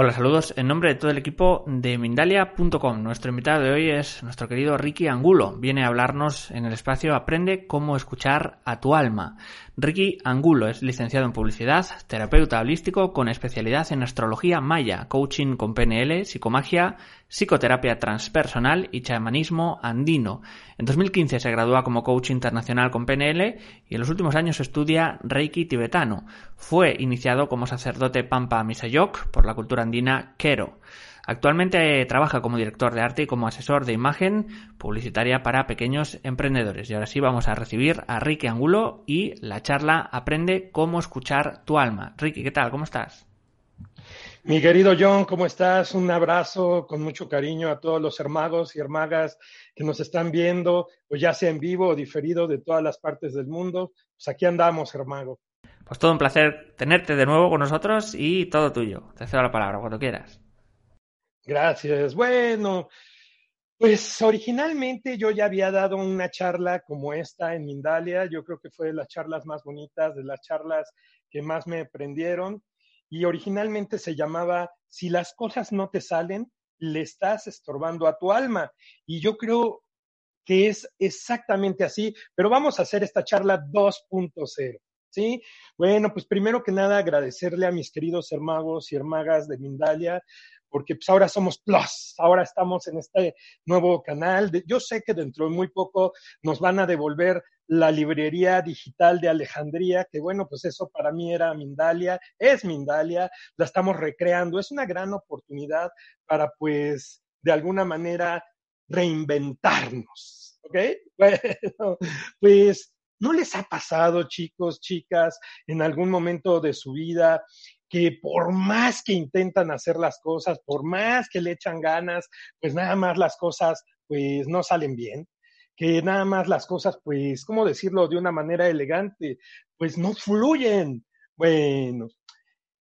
Hola, saludos en nombre de todo el equipo de Mindalia.com. Nuestro invitado de hoy es nuestro querido Ricky Angulo. Viene a hablarnos en el espacio Aprende cómo escuchar a tu alma. Ricky Angulo es licenciado en publicidad, terapeuta holístico con especialidad en astrología maya, coaching con PNL, psicomagia, psicoterapia transpersonal y chamanismo andino. En 2015 se gradúa como coach internacional con PNL y en los últimos años estudia Reiki tibetano. Fue iniciado como sacerdote Pampa Misayok por la cultura andina Kero. Actualmente trabaja como director de arte y como asesor de imagen publicitaria para pequeños emprendedores. Y ahora sí vamos a recibir a Ricky Angulo y la charla Aprende cómo escuchar tu alma. Ricky, ¿qué tal? ¿Cómo estás? Mi querido John, ¿cómo estás? Un abrazo con mucho cariño a todos los hermanos y hermagas que nos están viendo, pues ya sea en vivo o diferido de todas las partes del mundo. Pues aquí andamos, hermano. Pues todo un placer tenerte de nuevo con nosotros y todo tuyo. Te cedo la palabra cuando quieras. Gracias. Bueno, pues originalmente yo ya había dado una charla como esta en Mindalia. Yo creo que fue de las charlas más bonitas, de las charlas que más me prendieron. Y originalmente se llamaba Si las cosas no te salen, le estás estorbando a tu alma. Y yo creo que es exactamente así, pero vamos a hacer esta charla 2.0. ¿Sí? Bueno, pues primero que nada agradecerle a mis queridos hermanos y hermagas de Mindalia porque pues ahora somos Plus, ahora estamos en este nuevo canal. Yo sé que dentro de muy poco nos van a devolver la librería digital de Alejandría, que bueno, pues eso para mí era Mindalia, es Mindalia, la estamos recreando, es una gran oportunidad para pues de alguna manera reinventarnos, ¿ok? Bueno, pues ¿no les ha pasado, chicos, chicas, en algún momento de su vida que por más que intentan hacer las cosas, por más que le echan ganas, pues nada más las cosas pues no salen bien, que nada más las cosas pues, ¿cómo decirlo de una manera elegante? Pues no fluyen. Bueno,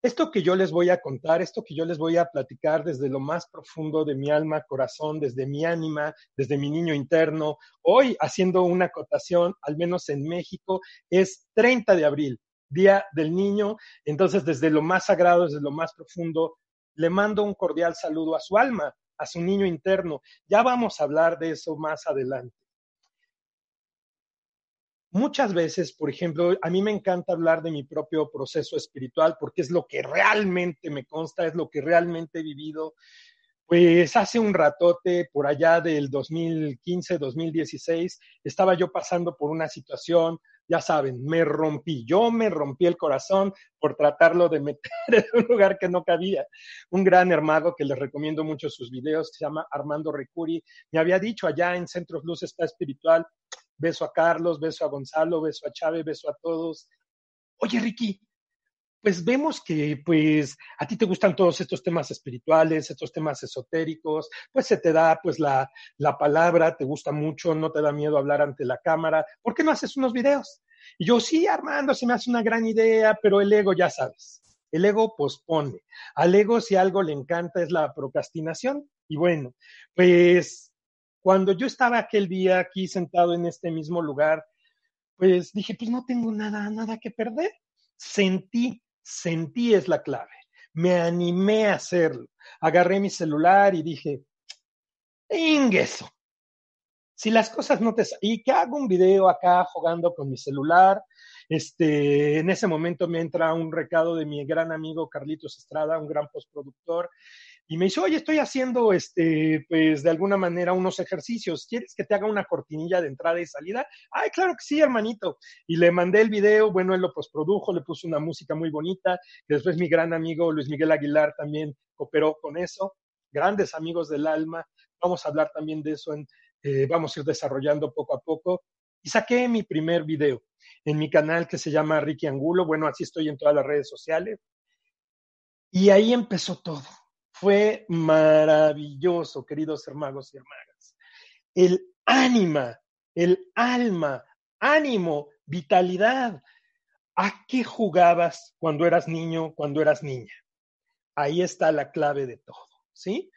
esto que yo les voy a contar, esto que yo les voy a platicar desde lo más profundo de mi alma, corazón, desde mi ánima, desde mi niño interno, hoy haciendo una acotación, al menos en México, es 30 de abril. Día del Niño. Entonces, desde lo más sagrado, desde lo más profundo, le mando un cordial saludo a su alma, a su niño interno. Ya vamos a hablar de eso más adelante. Muchas veces, por ejemplo, a mí me encanta hablar de mi propio proceso espiritual porque es lo que realmente me consta, es lo que realmente he vivido. Pues hace un ratote, por allá del 2015, 2016, estaba yo pasando por una situación ya saben, me rompí, yo me rompí el corazón por tratarlo de meter en un lugar que no cabía. Un gran hermano que les recomiendo mucho sus videos, se llama Armando Recuri, me había dicho allá en Centros Luz está espiritual, beso a Carlos, beso a Gonzalo, beso a Chávez, beso a todos. Oye, Ricky, pues vemos que pues a ti te gustan todos estos temas espirituales, estos temas esotéricos, pues se te da pues la, la palabra, te gusta mucho, no te da miedo hablar ante la cámara, ¿por qué no haces unos videos? Y yo, sí, Armando, se me hace una gran idea, pero el ego, ya sabes, el ego pospone. Al ego si algo le encanta es la procrastinación. Y bueno, pues cuando yo estaba aquel día aquí sentado en este mismo lugar, pues dije, pues no tengo nada, nada que perder. Sentí Sentí es la clave. Me animé a hacerlo. Agarré mi celular y dije, eso. Si las cosas no te... Y que hago un video acá jugando con mi celular. Este, en ese momento me entra un recado de mi gran amigo Carlitos Estrada, un gran postproductor, y me dice, oye, estoy haciendo, este, pues, de alguna manera unos ejercicios. ¿Quieres que te haga una cortinilla de entrada y salida? Ay, claro que sí, hermanito. Y le mandé el video, bueno, él lo postprodujo, le puso una música muy bonita, después mi gran amigo Luis Miguel Aguilar también cooperó con eso. Grandes amigos del alma. Vamos a hablar también de eso, en, eh, vamos a ir desarrollando poco a poco. Y saqué mi primer video en mi canal que se llama Ricky Angulo. Bueno, así estoy en todas las redes sociales. Y ahí empezó todo fue maravilloso, queridos hermanos y hermanas. El ánima, el alma, ánimo, vitalidad. ¿A qué jugabas cuando eras niño, cuando eras niña? Ahí está la clave de todo, ¿sí?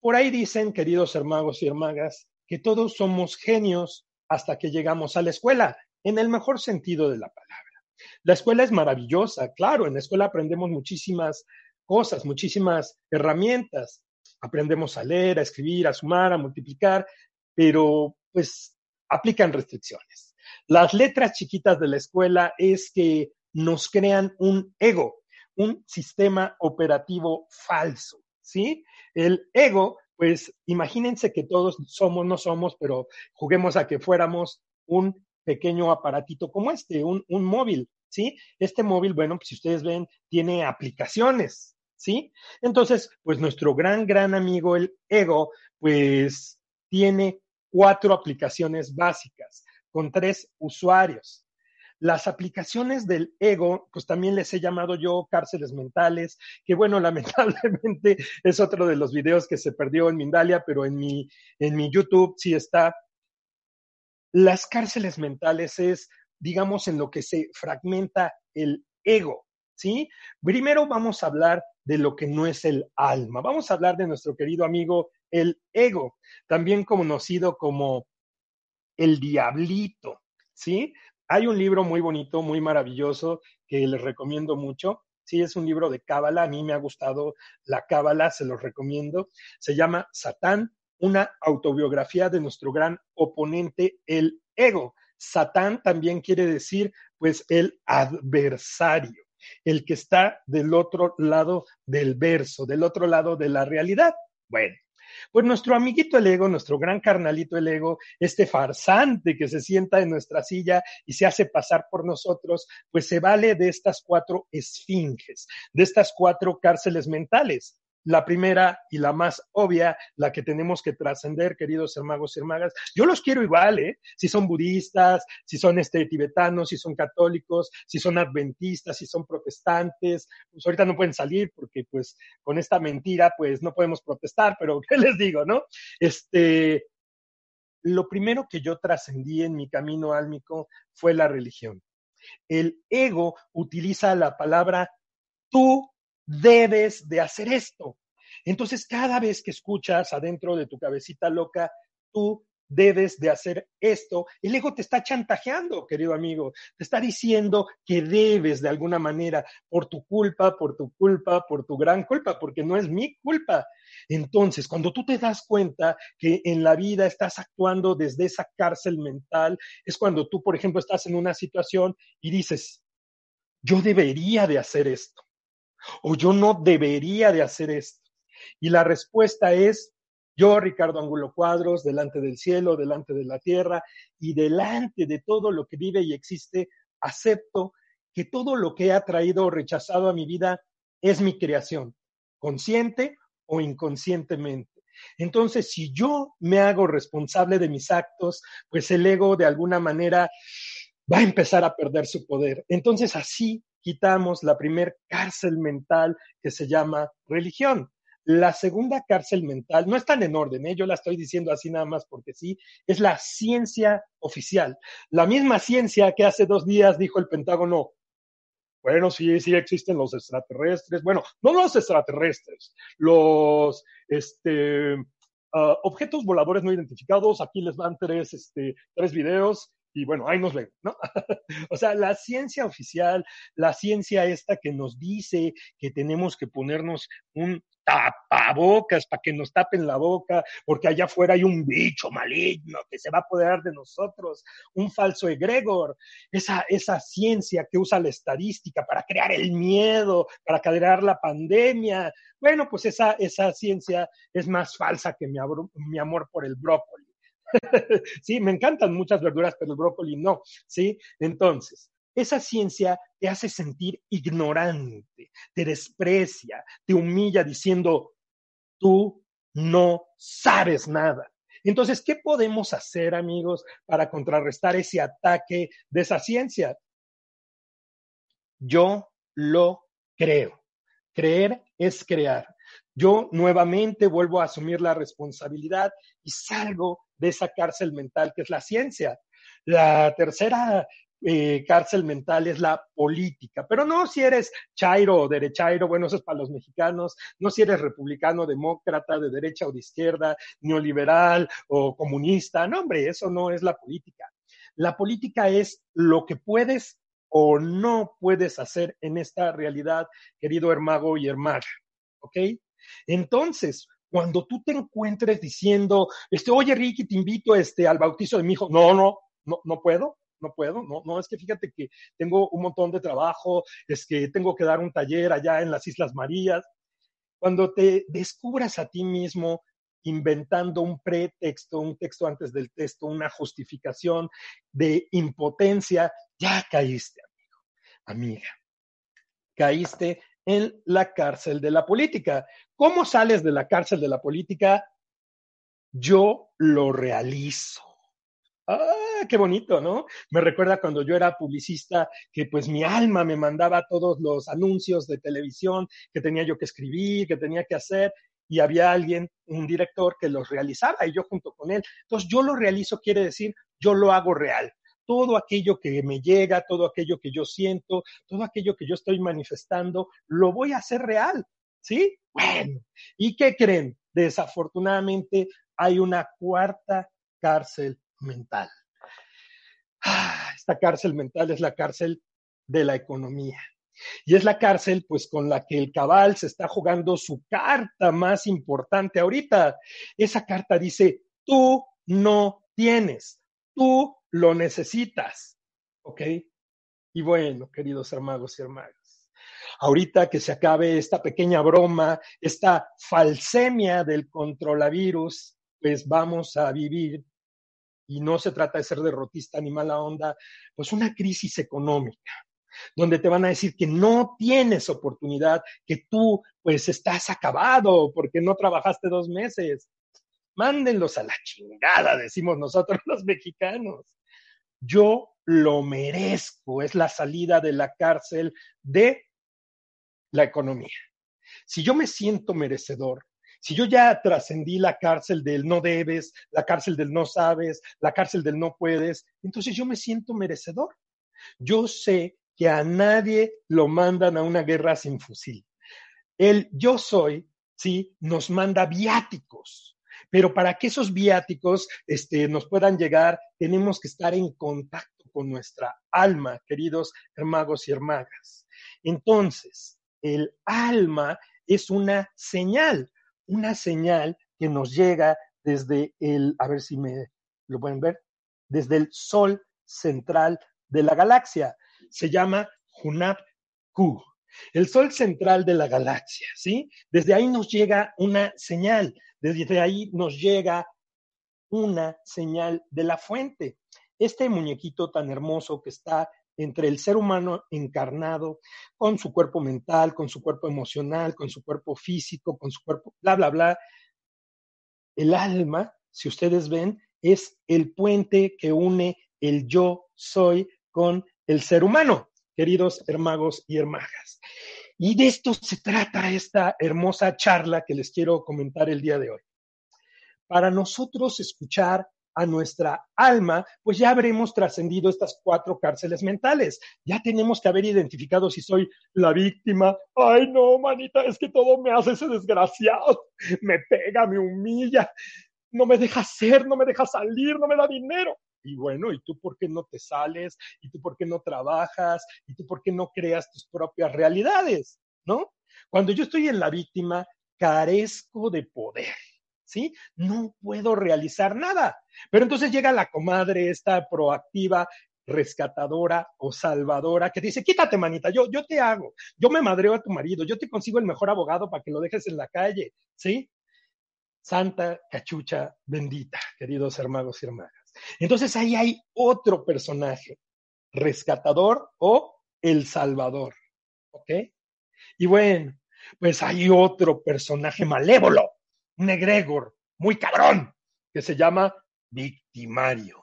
Por ahí dicen, queridos hermanos y hermanas, que todos somos genios hasta que llegamos a la escuela, en el mejor sentido de la palabra. La escuela es maravillosa, claro, en la escuela aprendemos muchísimas cosas, muchísimas herramientas. Aprendemos a leer, a escribir, a sumar, a multiplicar, pero pues aplican restricciones. Las letras chiquitas de la escuela es que nos crean un ego, un sistema operativo falso, ¿sí? El ego, pues imagínense que todos somos, no somos, pero juguemos a que fuéramos un pequeño aparatito como este, un, un móvil, ¿sí? Este móvil, bueno, pues si ustedes ven, tiene aplicaciones, ¿sí? Entonces, pues nuestro gran, gran amigo, el ego, pues tiene cuatro aplicaciones básicas con tres usuarios. Las aplicaciones del ego, pues también les he llamado yo cárceles mentales, que bueno, lamentablemente es otro de los videos que se perdió en Mindalia, pero en mi, en mi YouTube sí está. Las cárceles mentales es, digamos, en lo que se fragmenta el ego, ¿sí? Primero vamos a hablar de lo que no es el alma. Vamos a hablar de nuestro querido amigo el ego, también conocido como el diablito, ¿sí? Hay un libro muy bonito, muy maravilloso, que les recomiendo mucho. Sí, es un libro de Cábala, a mí me ha gustado la Cábala, se los recomiendo. Se llama Satán, una autobiografía de nuestro gran oponente, el ego. Satán también quiere decir, pues, el adversario el que está del otro lado del verso, del otro lado de la realidad. Bueno, pues nuestro amiguito el ego, nuestro gran carnalito el ego, este farsante que se sienta en nuestra silla y se hace pasar por nosotros, pues se vale de estas cuatro esfinges, de estas cuatro cárceles mentales. La primera y la más obvia, la que tenemos que trascender, queridos hermanos y hermanas. Yo los quiero igual, ¿eh? Si son budistas, si son este, tibetanos, si son católicos, si son adventistas, si son protestantes. Pues ahorita no pueden salir porque, pues, con esta mentira, pues, no podemos protestar, pero ¿qué les digo, no? Este, lo primero que yo trascendí en mi camino álmico fue la religión. El ego utiliza la palabra tú debes de hacer esto. Entonces, cada vez que escuchas adentro de tu cabecita loca, tú debes de hacer esto. El ego te está chantajeando, querido amigo. Te está diciendo que debes de alguna manera, por tu culpa, por tu culpa, por tu gran culpa, porque no es mi culpa. Entonces, cuando tú te das cuenta que en la vida estás actuando desde esa cárcel mental, es cuando tú, por ejemplo, estás en una situación y dices, yo debería de hacer esto o yo no debería de hacer esto. Y la respuesta es, yo, Ricardo Angulo Cuadros, delante del cielo, delante de la tierra y delante de todo lo que vive y existe, acepto que todo lo que ha traído o rechazado a mi vida es mi creación, consciente o inconscientemente. Entonces, si yo me hago responsable de mis actos, pues el ego de alguna manera va a empezar a perder su poder. Entonces, así quitamos la primer cárcel mental que se llama religión. La segunda cárcel mental, no están en orden, ¿eh? yo la estoy diciendo así nada más porque sí, es la ciencia oficial. La misma ciencia que hace dos días dijo el Pentágono, bueno, sí, sí existen los extraterrestres, bueno, no los extraterrestres, los este, ah, objetos voladores no identificados, aquí les van tres, este, tres videos, y bueno, ahí nos ven, ¿no? o sea, la ciencia oficial, la ciencia esta que nos dice que tenemos que ponernos un tapabocas para que nos tapen la boca, porque allá afuera hay un bicho maligno que se va a apoderar de nosotros, un falso egregor, esa, esa ciencia que usa la estadística para crear el miedo, para crear la pandemia. Bueno, pues esa, esa ciencia es más falsa que mi, mi amor por el brócoli. sí, me encantan muchas verduras, pero el brócoli no, ¿sí? Entonces, esa ciencia te hace sentir ignorante, te desprecia, te humilla diciendo, tú no sabes nada. Entonces, ¿qué podemos hacer, amigos, para contrarrestar ese ataque de esa ciencia? Yo lo creo. Creer es crear. Yo nuevamente vuelvo a asumir la responsabilidad y salgo de esa cárcel mental que es la ciencia. La tercera eh, cárcel mental es la política, pero no si eres chairo o derechairo, bueno, eso es para los mexicanos, no si eres republicano, demócrata, de derecha o de izquierda, neoliberal o comunista, no, hombre, eso no es la política. La política es lo que puedes o no puedes hacer en esta realidad, querido hermago y hermana, ¿ok? Entonces, cuando tú te encuentres diciendo, este, oye Ricky, te invito este, al bautizo de mi hijo, no, no, no, no puedo, no puedo, no, no, es que fíjate que tengo un montón de trabajo, es que tengo que dar un taller allá en las Islas Marías. Cuando te descubras a ti mismo inventando un pretexto, un texto antes del texto, una justificación de impotencia, ya caíste, amigo, amiga. Caíste en la cárcel de la política. ¿Cómo sales de la cárcel de la política? Yo lo realizo. Ah, qué bonito, ¿no? Me recuerda cuando yo era publicista que pues mi alma me mandaba todos los anuncios de televisión que tenía yo que escribir, que tenía que hacer y había alguien, un director que los realizaba y yo junto con él. Entonces yo lo realizo quiere decir yo lo hago real todo aquello que me llega, todo aquello que yo siento, todo aquello que yo estoy manifestando, lo voy a hacer real, ¿sí? Bueno, ¿y qué creen? Desafortunadamente hay una cuarta cárcel mental. Ah, esta cárcel mental es la cárcel de la economía. Y es la cárcel, pues, con la que el cabal se está jugando su carta más importante ahorita. Esa carta dice, tú no tienes, tú lo necesitas. ¿Ok? Y bueno, queridos hermanos y hermanas, ahorita que se acabe esta pequeña broma, esta falsemia del controlavirus, pues vamos a vivir, y no se trata de ser derrotista ni mala onda, pues una crisis económica, donde te van a decir que no tienes oportunidad, que tú pues estás acabado porque no trabajaste dos meses. Mándenlos a la chingada, decimos nosotros los mexicanos yo lo merezco, es la salida de la cárcel de la economía. Si yo me siento merecedor, si yo ya trascendí la cárcel del no debes, la cárcel del no sabes, la cárcel del no puedes, entonces yo me siento merecedor. Yo sé que a nadie lo mandan a una guerra sin fusil. El yo soy, sí, nos manda viáticos. Pero para que esos viáticos este, nos puedan llegar, tenemos que estar en contacto con nuestra alma, queridos hermanos y hermanas. Entonces, el alma es una señal, una señal que nos llega desde el, a ver si me lo pueden ver, desde el sol central de la galaxia. Se llama Hunab Ku, el sol central de la galaxia, ¿sí? Desde ahí nos llega una señal. Desde ahí nos llega una señal de la fuente. Este muñequito tan hermoso que está entre el ser humano encarnado, con su cuerpo mental, con su cuerpo emocional, con su cuerpo físico, con su cuerpo, bla, bla, bla. El alma, si ustedes ven, es el puente que une el yo soy con el ser humano, queridos hermanos y hermanas. Y de esto se trata esta hermosa charla que les quiero comentar el día de hoy. Para nosotros escuchar a nuestra alma, pues ya habremos trascendido estas cuatro cárceles mentales. Ya tenemos que haber identificado si soy la víctima. Ay, no, manita, es que todo me hace ese desgraciado. Me pega, me humilla, no me deja ser, no me deja salir, no me da dinero. Y bueno, ¿y tú por qué no te sales? ¿Y tú por qué no trabajas? ¿Y tú por qué no creas tus propias realidades? ¿No? Cuando yo estoy en la víctima, carezco de poder. ¿Sí? No puedo realizar nada. Pero entonces llega la comadre, esta proactiva, rescatadora o salvadora que dice, quítate manita, yo, yo te hago, yo me madreo a tu marido, yo te consigo el mejor abogado para que lo dejes en la calle, ¿sí? Santa cachucha bendita, queridos hermanos y hermanas. Entonces ahí hay otro personaje, rescatador o el salvador, ¿ok? Y bueno, pues hay otro personaje malévolo, un egregor, muy cabrón, que se llama victimario.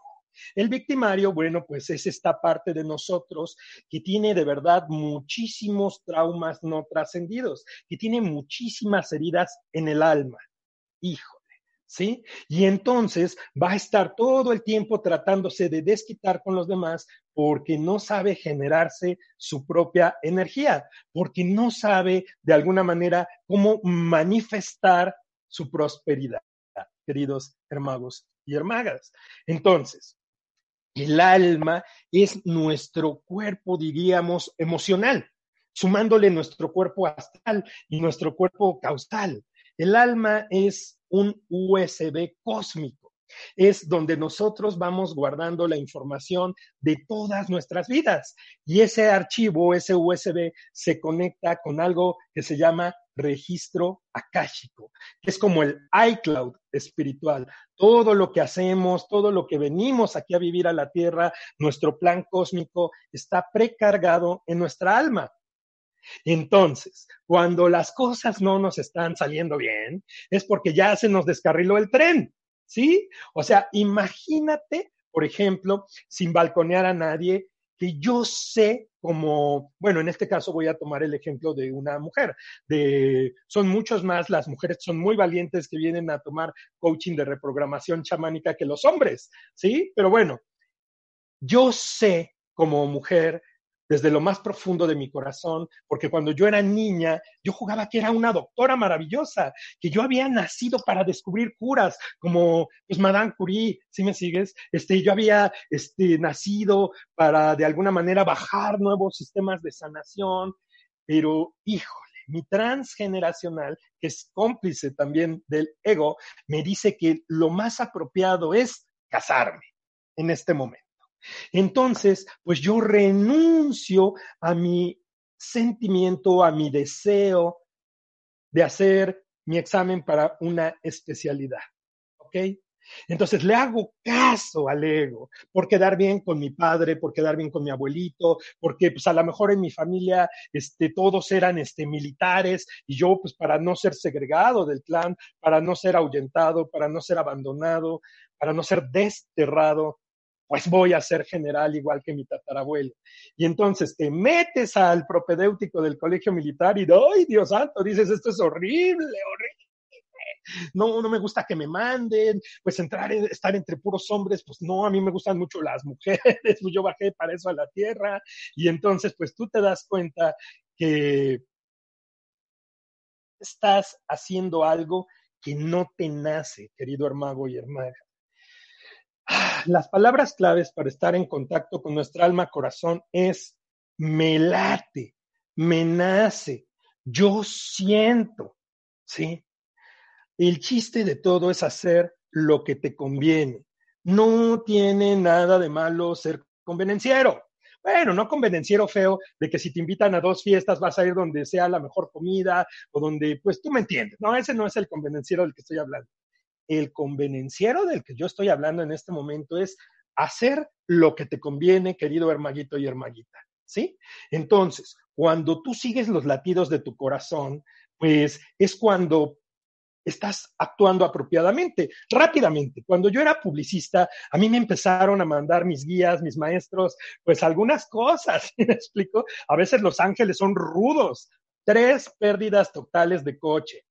El victimario, bueno, pues es esta parte de nosotros que tiene de verdad muchísimos traumas no trascendidos, que tiene muchísimas heridas en el alma. Híjole, ¿sí? Y entonces va a estar todo el tiempo tratándose de desquitar con los demás porque no sabe generarse su propia energía, porque no sabe de alguna manera cómo manifestar su prosperidad, queridos hermanos y hermanas. Entonces, el alma es nuestro cuerpo, diríamos, emocional, sumándole nuestro cuerpo astral y nuestro cuerpo causal. El alma es un USB cósmico. Es donde nosotros vamos guardando la información de todas nuestras vidas. Y ese archivo, ese USB, se conecta con algo que se llama registro akáshico, es como el iCloud espiritual. Todo lo que hacemos, todo lo que venimos aquí a vivir a la Tierra, nuestro plan cósmico está precargado en nuestra alma. Entonces, cuando las cosas no nos están saliendo bien, es porque ya se nos descarriló el tren, ¿sí? O sea, imagínate, por ejemplo, sin balconear a nadie, que yo sé como, bueno, en este caso voy a tomar el ejemplo de una mujer, de, son muchos más, las mujeres son muy valientes que vienen a tomar coaching de reprogramación chamánica que los hombres, ¿sí? Pero bueno, yo sé como mujer desde lo más profundo de mi corazón, porque cuando yo era niña, yo jugaba que era una doctora maravillosa, que yo había nacido para descubrir curas, como pues Madame Curie, si me sigues, este, yo había este, nacido para de alguna manera bajar nuevos sistemas de sanación, pero híjole, mi transgeneracional, que es cómplice también del ego, me dice que lo más apropiado es casarme en este momento. Entonces, pues yo renuncio a mi sentimiento, a mi deseo de hacer mi examen para una especialidad. ¿Ok? Entonces le hago caso al ego por quedar bien con mi padre, por quedar bien con mi abuelito, porque pues a lo mejor en mi familia este, todos eran este, militares y yo pues para no ser segregado del clan, para no ser ahuyentado, para no ser abandonado, para no ser desterrado, pues voy a ser general igual que mi tatarabuelo. Y entonces te metes al propedéutico del colegio militar y, ¡ay, Dios santo! Dices, esto es horrible, horrible. No, no me gusta que me manden, pues entrar, estar entre puros hombres, pues no, a mí me gustan mucho las mujeres, pues yo bajé para eso a la tierra. Y entonces, pues tú te das cuenta que estás haciendo algo que no te nace, querido hermano y hermana. Las palabras claves para estar en contacto con nuestra alma corazón es me late, me nace, yo siento, ¿sí? El chiste de todo es hacer lo que te conviene. No tiene nada de malo ser convenenciero. Bueno, no convenenciero feo de que si te invitan a dos fiestas vas a ir donde sea la mejor comida o donde, pues tú me entiendes. No, ese no es el convenenciero del que estoy hablando. El convenenciero del que yo estoy hablando en este momento es hacer lo que te conviene, querido hermaguito y hermaguita, ¿sí? Entonces, cuando tú sigues los latidos de tu corazón, pues es cuando estás actuando apropiadamente, rápidamente. Cuando yo era publicista, a mí me empezaron a mandar mis guías, mis maestros, pues algunas cosas, ¿me explico? A veces los ángeles son rudos, tres pérdidas totales de coche,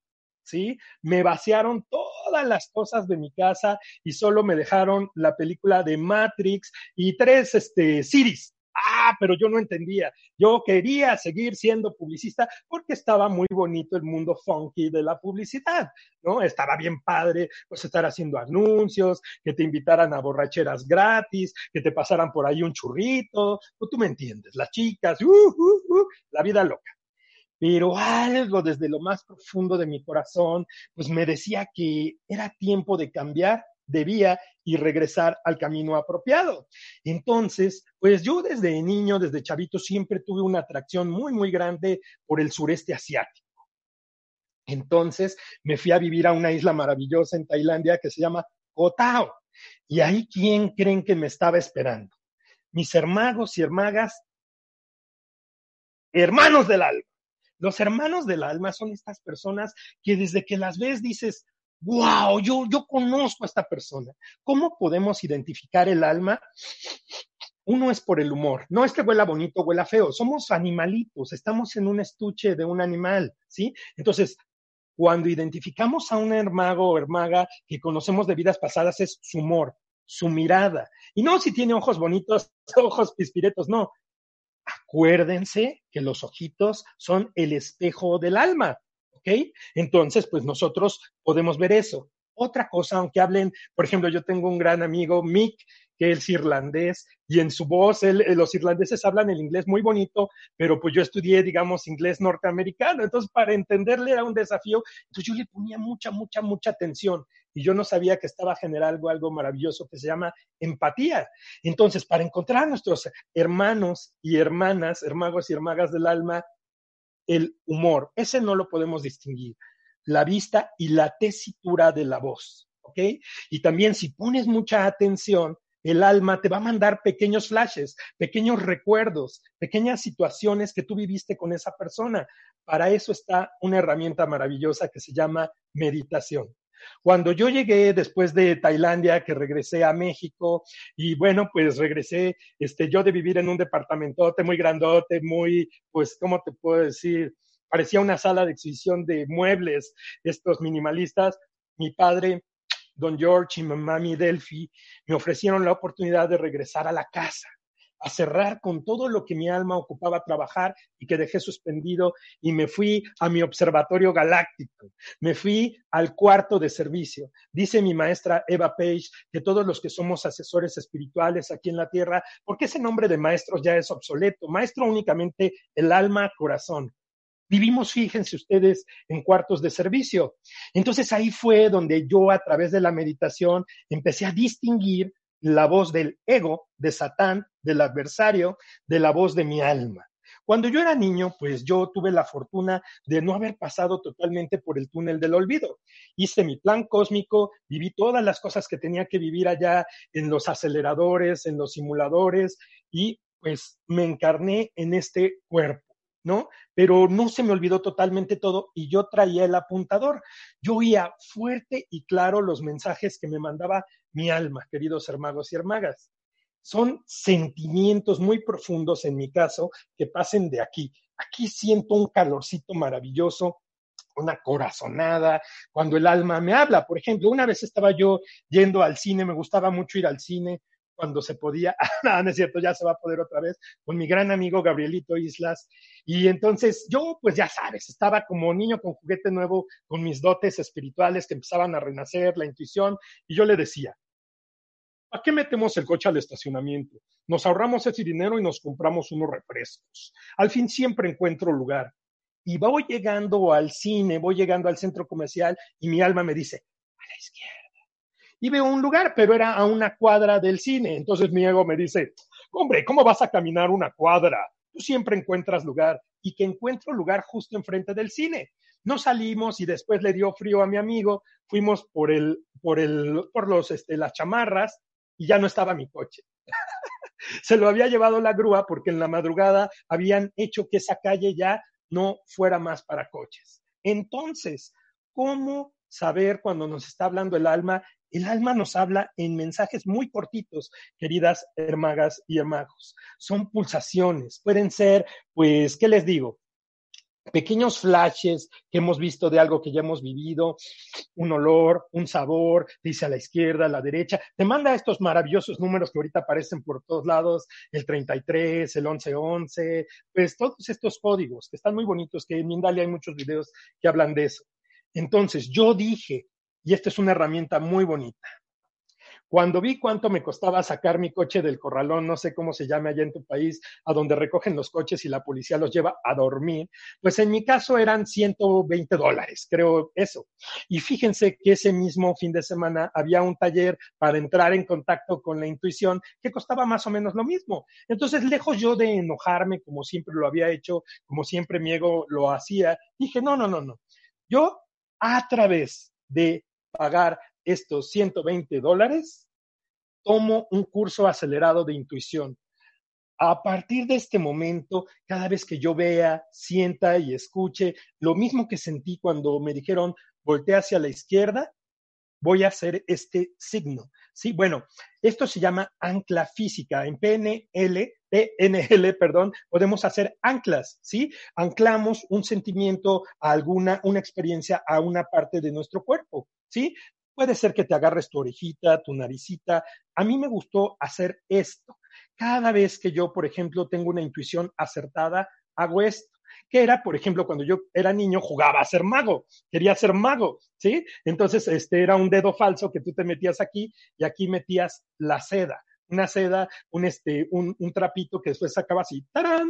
¿sí? Me vaciaron todas las cosas de mi casa y solo me dejaron la película de Matrix y tres este, series. Ah, pero yo no entendía. Yo quería seguir siendo publicista porque estaba muy bonito el mundo funky de la publicidad, ¿no? Estaba bien padre, pues estar haciendo anuncios, que te invitaran a borracheras gratis, que te pasaran por ahí un churrito, pues tú me entiendes, las chicas, uh, uh, uh, la vida loca pero algo desde lo más profundo de mi corazón, pues me decía que era tiempo de cambiar debía y regresar al camino apropiado. Entonces, pues yo desde niño, desde chavito, siempre tuve una atracción muy, muy grande por el sureste asiático. Entonces me fui a vivir a una isla maravillosa en Tailandia que se llama Koh Tao. Y ahí, ¿quién creen que me estaba esperando? Mis hermanos y hermagas, hermanos del alma. Los hermanos del alma son estas personas que desde que las ves dices, wow, yo, yo conozco a esta persona. ¿Cómo podemos identificar el alma? Uno es por el humor. No es que huela bonito, huela feo. Somos animalitos, estamos en un estuche de un animal, ¿sí? Entonces, cuando identificamos a un hermago o hermaga que conocemos de vidas pasadas, es su humor, su mirada. Y no si tiene ojos bonitos, ojos pispiretos, no. Acuérdense que los ojitos son el espejo del alma. Entonces, pues nosotros podemos ver eso. Otra cosa, aunque hablen, por ejemplo, yo tengo un gran amigo, Mick, que es irlandés, y en su voz, eh, los irlandeses hablan el inglés muy bonito, pero pues yo estudié, digamos, inglés norteamericano, entonces para entenderle era un desafío, entonces yo le ponía mucha, mucha, mucha atención, y yo no sabía que estaba generando algo maravilloso que se llama empatía. Entonces, para encontrar a nuestros hermanos y hermanas, hermanos y hermagas del alma, el humor. Ese no lo podemos distinguir. La vista y la tesitura de la voz. ¿Ok? Y también si pones mucha atención, el alma te va a mandar pequeños flashes, pequeños recuerdos, pequeñas situaciones que tú viviste con esa persona. Para eso está una herramienta maravillosa que se llama meditación. Cuando yo llegué después de Tailandia, que regresé a México, y bueno, pues regresé, este, yo de vivir en un departamentote muy grandote, muy, pues, ¿cómo te puedo decir? Parecía una sala de exhibición de muebles, estos minimalistas. Mi padre don George y mi mami Delphi me ofrecieron la oportunidad de regresar a la casa a cerrar con todo lo que mi alma ocupaba trabajar y que dejé suspendido y me fui a mi observatorio galáctico, me fui al cuarto de servicio. Dice mi maestra Eva Page que todos los que somos asesores espirituales aquí en la tierra, porque ese nombre de maestros ya es obsoleto, maestro únicamente el alma, corazón. Vivimos, fíjense ustedes, en cuartos de servicio. Entonces ahí fue donde yo a través de la meditación empecé a distinguir la voz del ego, de Satán, del adversario, de la voz de mi alma. Cuando yo era niño, pues yo tuve la fortuna de no haber pasado totalmente por el túnel del olvido. Hice mi plan cósmico, viví todas las cosas que tenía que vivir allá en los aceleradores, en los simuladores y pues me encarné en este cuerpo. ¿No? Pero no se me olvidó totalmente todo y yo traía el apuntador. Yo oía fuerte y claro los mensajes que me mandaba mi alma, queridos hermanos y hermagas. Son sentimientos muy profundos en mi caso que pasen de aquí. Aquí siento un calorcito maravilloso, una corazonada, cuando el alma me habla. Por ejemplo, una vez estaba yo yendo al cine, me gustaba mucho ir al cine cuando se podía, no, no es cierto, ya se va a poder otra vez, con mi gran amigo Gabrielito Islas. Y entonces yo, pues ya sabes, estaba como niño con juguete nuevo, con mis dotes espirituales que empezaban a renacer, la intuición, y yo le decía, ¿a qué metemos el coche al estacionamiento? Nos ahorramos ese dinero y nos compramos unos refrescos. Al fin siempre encuentro lugar. Y voy llegando al cine, voy llegando al centro comercial y mi alma me dice, a la izquierda y veo un lugar, pero era a una cuadra del cine. Entonces mi ego me dice, hombre, ¿cómo vas a caminar una cuadra? Tú siempre encuentras lugar y que encuentro lugar justo enfrente del cine. No salimos y después le dio frío a mi amigo, fuimos por el, por el, por los, este, las chamarras y ya no estaba mi coche. Se lo había llevado la grúa porque en la madrugada habían hecho que esa calle ya no fuera más para coches. Entonces, ¿cómo saber cuando nos está hablando el alma el alma nos habla en mensajes muy cortitos, queridas hermagas y hermagos. Son pulsaciones, pueden ser, pues, ¿qué les digo? pequeños flashes que hemos visto de algo que ya hemos vivido, un olor, un sabor, dice a la izquierda, a la derecha, te manda estos maravillosos números que ahorita aparecen por todos lados, el 33, el 1111, pues todos estos códigos que están muy bonitos, que en Mindalia hay muchos videos que hablan de eso. Entonces, yo dije, y esta es una herramienta muy bonita, cuando vi cuánto me costaba sacar mi coche del corralón, no sé cómo se llame allá en tu país, a donde recogen los coches y la policía los lleva a dormir, pues en mi caso eran 120 dólares, creo eso. Y fíjense que ese mismo fin de semana había un taller para entrar en contacto con la intuición que costaba más o menos lo mismo. Entonces, lejos yo de enojarme como siempre lo había hecho, como siempre mi ego lo hacía, dije, no, no, no, no. Yo a través de pagar estos 120 dólares, tomo un curso acelerado de intuición. A partir de este momento, cada vez que yo vea, sienta y escuche lo mismo que sentí cuando me dijeron voltea hacia la izquierda, voy a hacer este signo. Sí, bueno, esto se llama ancla física. En PNL, PNL, perdón, podemos hacer anclas, ¿sí? Anclamos un sentimiento a alguna, una experiencia a una parte de nuestro cuerpo, ¿sí? Puede ser que te agarres tu orejita, tu naricita. A mí me gustó hacer esto. Cada vez que yo, por ejemplo, tengo una intuición acertada, hago esto que era, por ejemplo, cuando yo era niño jugaba a ser mago, quería ser mago, ¿sí? Entonces, este era un dedo falso que tú te metías aquí y aquí metías la seda, una seda, un, este, un, un trapito que después sacaba así, ¡tarán!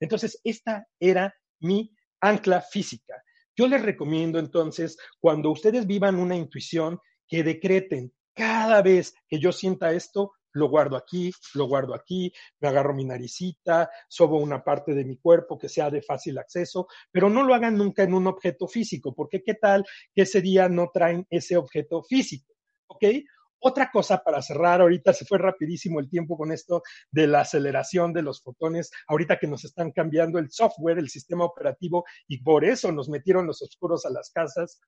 Entonces, esta era mi ancla física. Yo les recomiendo entonces, cuando ustedes vivan una intuición, que decreten, cada vez que yo sienta esto, lo guardo aquí, lo guardo aquí, me agarro mi naricita, sobo una parte de mi cuerpo que sea de fácil acceso, pero no lo hagan nunca en un objeto físico, porque qué tal que ese día no traen ese objeto físico, ¿ok? Otra cosa para cerrar, ahorita se fue rapidísimo el tiempo con esto de la aceleración de los fotones, ahorita que nos están cambiando el software, el sistema operativo, y por eso nos metieron los oscuros a las casas.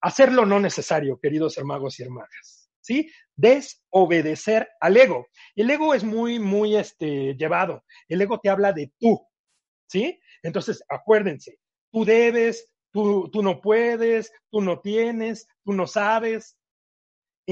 Hacerlo no necesario, queridos hermanos y hermanas, ¿sí? Desobedecer al ego. El ego es muy, muy este, llevado. El ego te habla de tú, ¿sí? Entonces, acuérdense, tú debes, tú, tú no puedes, tú no tienes, tú no sabes,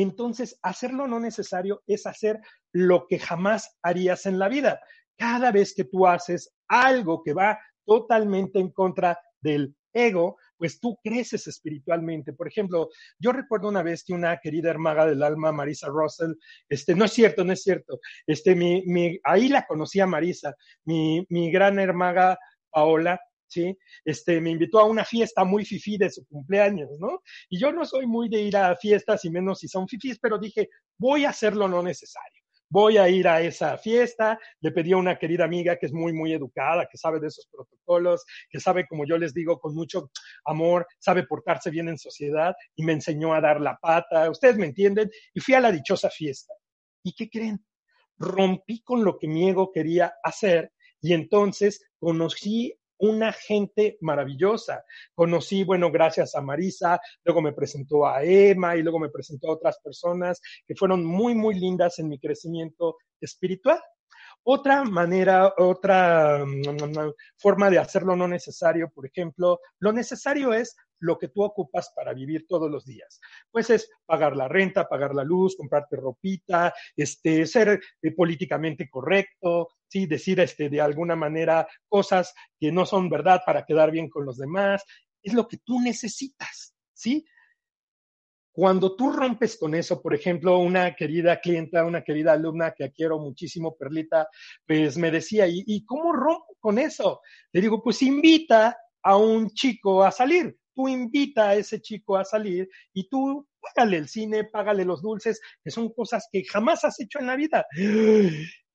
entonces, hacerlo no necesario es hacer lo que jamás harías en la vida. Cada vez que tú haces algo que va totalmente en contra del ego, pues tú creces espiritualmente. Por ejemplo, yo recuerdo una vez que una querida hermana del alma, Marisa Russell, este, no es cierto, no es cierto, este, mi, mi, ahí la conocí a Marisa, mi, mi gran hermana Paola, ¿sí? Este, me invitó a una fiesta muy fifí de su cumpleaños, ¿no? Y yo no soy muy de ir a fiestas y menos si son fifís, pero dije, voy a hacer lo no necesario. Voy a ir a esa fiesta, le pedí a una querida amiga que es muy, muy educada, que sabe de esos protocolos, que sabe, como yo les digo, con mucho amor, sabe portarse bien en sociedad y me enseñó a dar la pata, ustedes me entienden, y fui a la dichosa fiesta. ¿Y qué creen? Rompí con lo que mi ego quería hacer y entonces conocí una gente maravillosa. Conocí, bueno, gracias a Marisa, luego me presentó a Emma y luego me presentó a otras personas que fueron muy, muy lindas en mi crecimiento espiritual. Otra manera, otra mm, forma de hacerlo no necesario, por ejemplo, lo necesario es lo que tú ocupas para vivir todos los días. Pues es pagar la renta, pagar la luz, comprarte ropita, este, ser eh, políticamente correcto, sí, decir este, de alguna manera cosas que no son verdad para quedar bien con los demás. Es lo que tú necesitas, ¿sí? Cuando tú rompes con eso, por ejemplo, una querida clienta, una querida alumna que quiero muchísimo, Perlita, pues me decía, ¿y, ¿y cómo rompo con eso? Le digo, pues invita a un chico a salir tú invita a ese chico a salir y tú págale el cine, págale los dulces, que son cosas que jamás has hecho en la vida.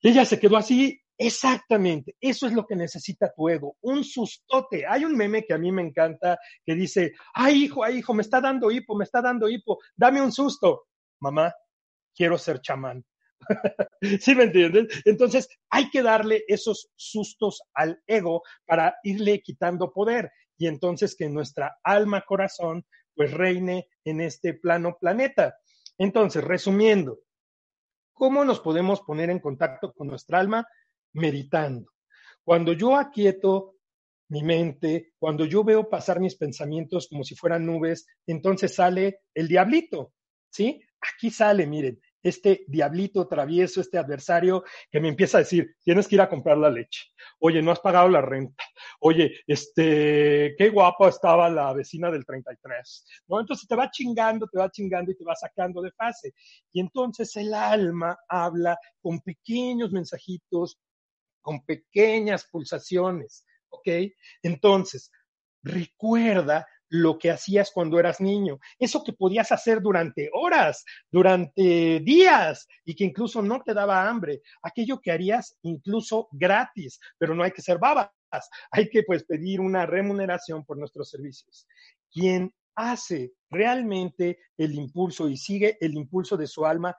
Ella se quedó así, exactamente, eso es lo que necesita tu ego, un sustote. Hay un meme que a mí me encanta que dice, ay hijo, ay hijo, me está dando hipo, me está dando hipo, dame un susto. Mamá, quiero ser chamán. ¿Sí me entienden? Entonces hay que darle esos sustos al ego para irle quitando poder y entonces que nuestra alma corazón pues reine en este plano planeta. Entonces, resumiendo, ¿cómo nos podemos poner en contacto con nuestra alma? Meditando. Cuando yo aquieto mi mente, cuando yo veo pasar mis pensamientos como si fueran nubes, entonces sale el diablito, ¿sí? Aquí sale, miren, este diablito travieso, este adversario que me empieza a decir, tienes que ir a comprar la leche. Oye, no has pagado la renta. Oye, este, qué guapa estaba la vecina del 33. ¿No? Entonces te va chingando, te va chingando y te va sacando de fase. Y entonces el alma habla con pequeños mensajitos, con pequeñas pulsaciones. ¿Ok? Entonces, recuerda lo que hacías cuando eras niño, eso que podías hacer durante horas, durante días y que incluso no te daba hambre, aquello que harías incluso gratis, pero no hay que ser babas, hay que pues pedir una remuneración por nuestros servicios. Quien hace realmente el impulso y sigue el impulso de su alma,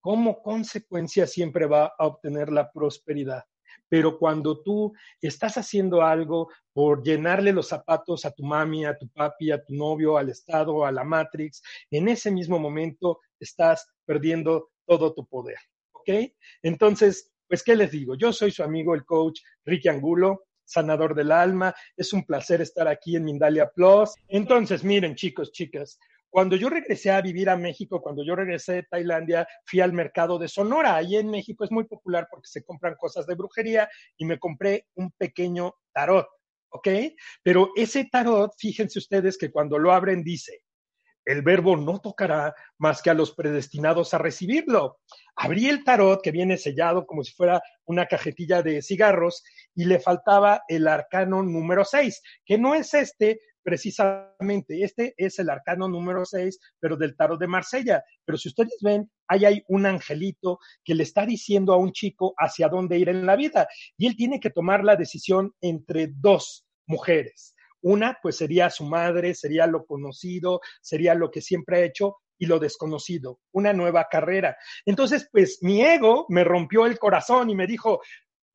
como consecuencia siempre va a obtener la prosperidad pero cuando tú estás haciendo algo por llenarle los zapatos a tu mami, a tu papi, a tu novio, al Estado, a la Matrix, en ese mismo momento estás perdiendo todo tu poder. ¿Ok? Entonces, pues, ¿qué les digo? Yo soy su amigo, el coach Ricky Angulo sanador del alma. Es un placer estar aquí en Mindalia Plus. Entonces, miren, chicos, chicas, cuando yo regresé a vivir a México, cuando yo regresé de Tailandia, fui al mercado de Sonora. Ahí en México es muy popular porque se compran cosas de brujería y me compré un pequeño tarot, ¿ok? Pero ese tarot, fíjense ustedes que cuando lo abren dice, el verbo no tocará más que a los predestinados a recibirlo. Abrí el tarot que viene sellado como si fuera una cajetilla de cigarros y le faltaba el arcano número 6, que no es este, precisamente. Este es el arcano número 6, pero del tarot de Marsella. Pero si ustedes ven, ahí hay un angelito que le está diciendo a un chico hacia dónde ir en la vida. Y él tiene que tomar la decisión entre dos mujeres. Una, pues sería su madre, sería lo conocido, sería lo que siempre ha hecho, y lo desconocido, una nueva carrera. Entonces, pues mi ego me rompió el corazón y me dijo,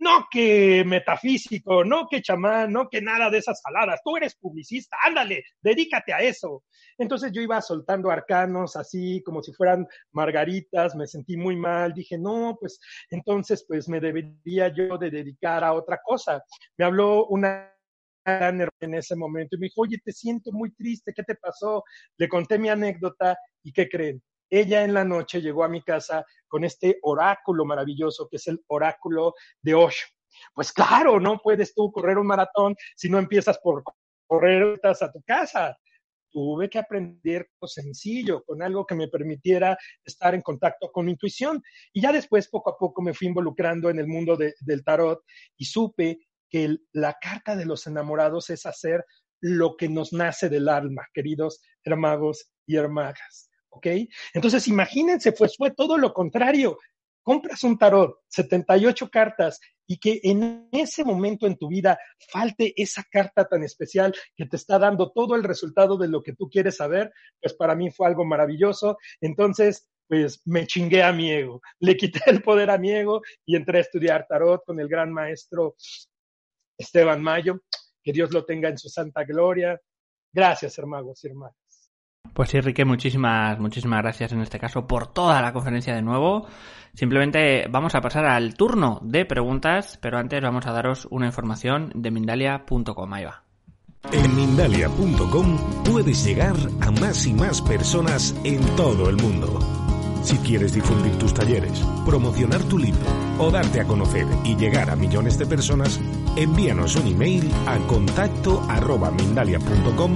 no que metafísico, no que chamán, no que nada de esas faladas. Tú eres publicista, ándale, dedícate a eso. Entonces yo iba soltando arcanos así como si fueran margaritas, me sentí muy mal, dije, no, pues entonces pues me debería yo de dedicar a otra cosa. Me habló una en ese momento y me dijo, oye, te siento muy triste, ¿qué te pasó? Le conté mi anécdota y ¿qué creen? Ella en la noche llegó a mi casa con este oráculo maravilloso que es el oráculo de Osho. Pues claro, no puedes tú correr un maratón si no empiezas por correr a tu casa. Tuve que aprender con sencillo, con algo que me permitiera estar en contacto con mi intuición. Y ya después, poco a poco, me fui involucrando en el mundo del tarot y supe que la carta de los enamorados es hacer lo que nos nace del alma, queridos hermanos y hermanas. ¿Ok? Entonces, imagínense, pues fue todo lo contrario. Compras un tarot, 78 cartas, y que en ese momento en tu vida falte esa carta tan especial que te está dando todo el resultado de lo que tú quieres saber, pues para mí fue algo maravilloso. Entonces, pues me chingué a mi ego, le quité el poder a mi ego y entré a estudiar tarot con el gran maestro Esteban Mayo. Que Dios lo tenga en su santa gloria. Gracias, hermanos y hermanas. Pues sí, Enrique, muchísimas, muchísimas gracias en este caso por toda la conferencia de nuevo. Simplemente vamos a pasar al turno de preguntas, pero antes vamos a daros una información de Mindalia.com. Ahí va. En Mindalia.com puedes llegar a más y más personas en todo el mundo. Si quieres difundir tus talleres, promocionar tu libro o darte a conocer y llegar a millones de personas, envíanos un email a contacto arroba mindalia.com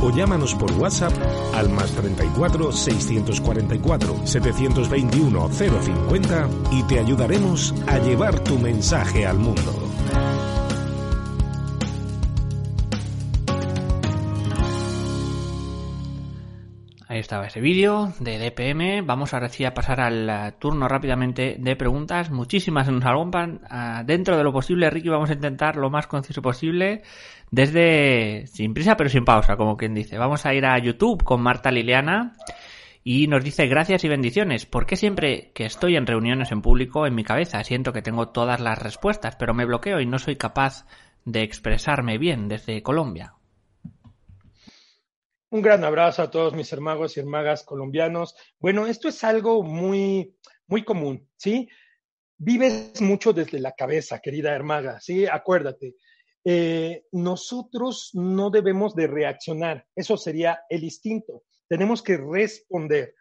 o llámanos por WhatsApp al más 34 644 721 050 y te ayudaremos a llevar tu mensaje al mundo. Ahí estaba ese vídeo de DPM. Vamos ahora sí a pasar al eh, turno rápidamente de preguntas. Muchísimas nos agompan. Ah, dentro de lo posible, Ricky, vamos a intentar lo más conciso posible desde sin prisa pero sin pausa, como quien dice. Vamos a ir a YouTube con Marta Liliana y nos dice gracias y bendiciones. ¿Por qué siempre que estoy en reuniones en público en mi cabeza siento que tengo todas las respuestas, pero me bloqueo y no soy capaz de expresarme bien desde Colombia? Un gran abrazo a todos mis hermanos y hermanas colombianos. Bueno, esto es algo muy, muy común, ¿sí? Vives mucho desde la cabeza, querida hermaga, ¿sí? Acuérdate, eh, nosotros no debemos de reaccionar. Eso sería el instinto. Tenemos que responder.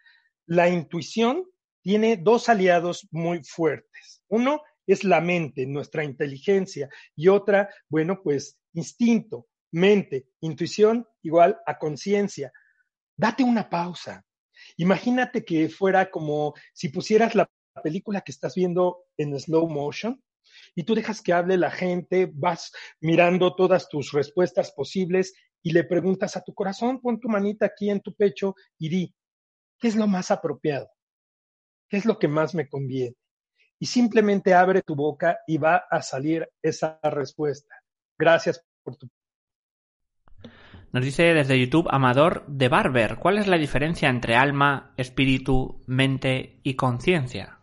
La intuición tiene dos aliados muy fuertes. Uno es la mente, nuestra inteligencia, y otra, bueno, pues instinto, mente, intuición igual a conciencia. Date una pausa. Imagínate que fuera como si pusieras la película que estás viendo en slow motion y tú dejas que hable la gente, vas mirando todas tus respuestas posibles y le preguntas a tu corazón, pon tu manita aquí en tu pecho y di, ¿qué es lo más apropiado? ¿Qué es lo que más me conviene? Y simplemente abre tu boca y va a salir esa respuesta. Gracias por tu nos dice desde YouTube Amador de Barber, ¿cuál es la diferencia entre alma, espíritu, mente y conciencia?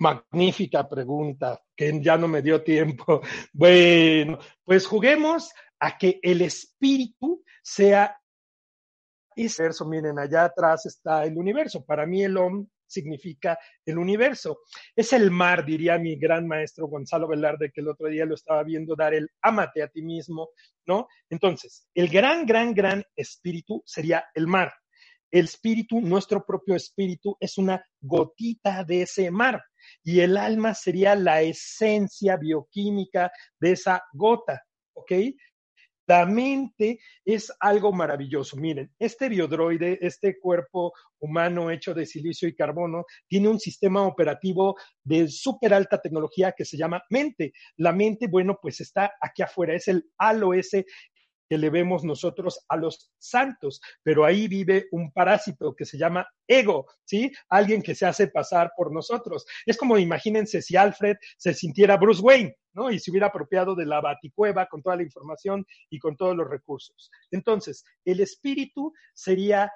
Magnífica pregunta, que ya no me dio tiempo. Bueno, pues juguemos a que el espíritu sea ese universo. Miren, allá atrás está el universo. Para mí el hombre significa el universo. Es el mar, diría mi gran maestro Gonzalo Velarde, que el otro día lo estaba viendo dar el amate a ti mismo, ¿no? Entonces, el gran, gran, gran espíritu sería el mar. El espíritu, nuestro propio espíritu, es una gotita de ese mar y el alma sería la esencia bioquímica de esa gota, ¿ok? La mente es algo maravilloso. Miren, este biodroide, este cuerpo humano hecho de silicio y carbono, tiene un sistema operativo de súper alta tecnología que se llama mente. La mente, bueno, pues está aquí afuera, es el halo ese que le vemos nosotros a los santos, pero ahí vive un parásito que se llama ego, ¿sí? Alguien que se hace pasar por nosotros. Es como imagínense si Alfred se sintiera Bruce Wayne, ¿no? Y se hubiera apropiado de la baticueva con toda la información y con todos los recursos. Entonces, el espíritu sería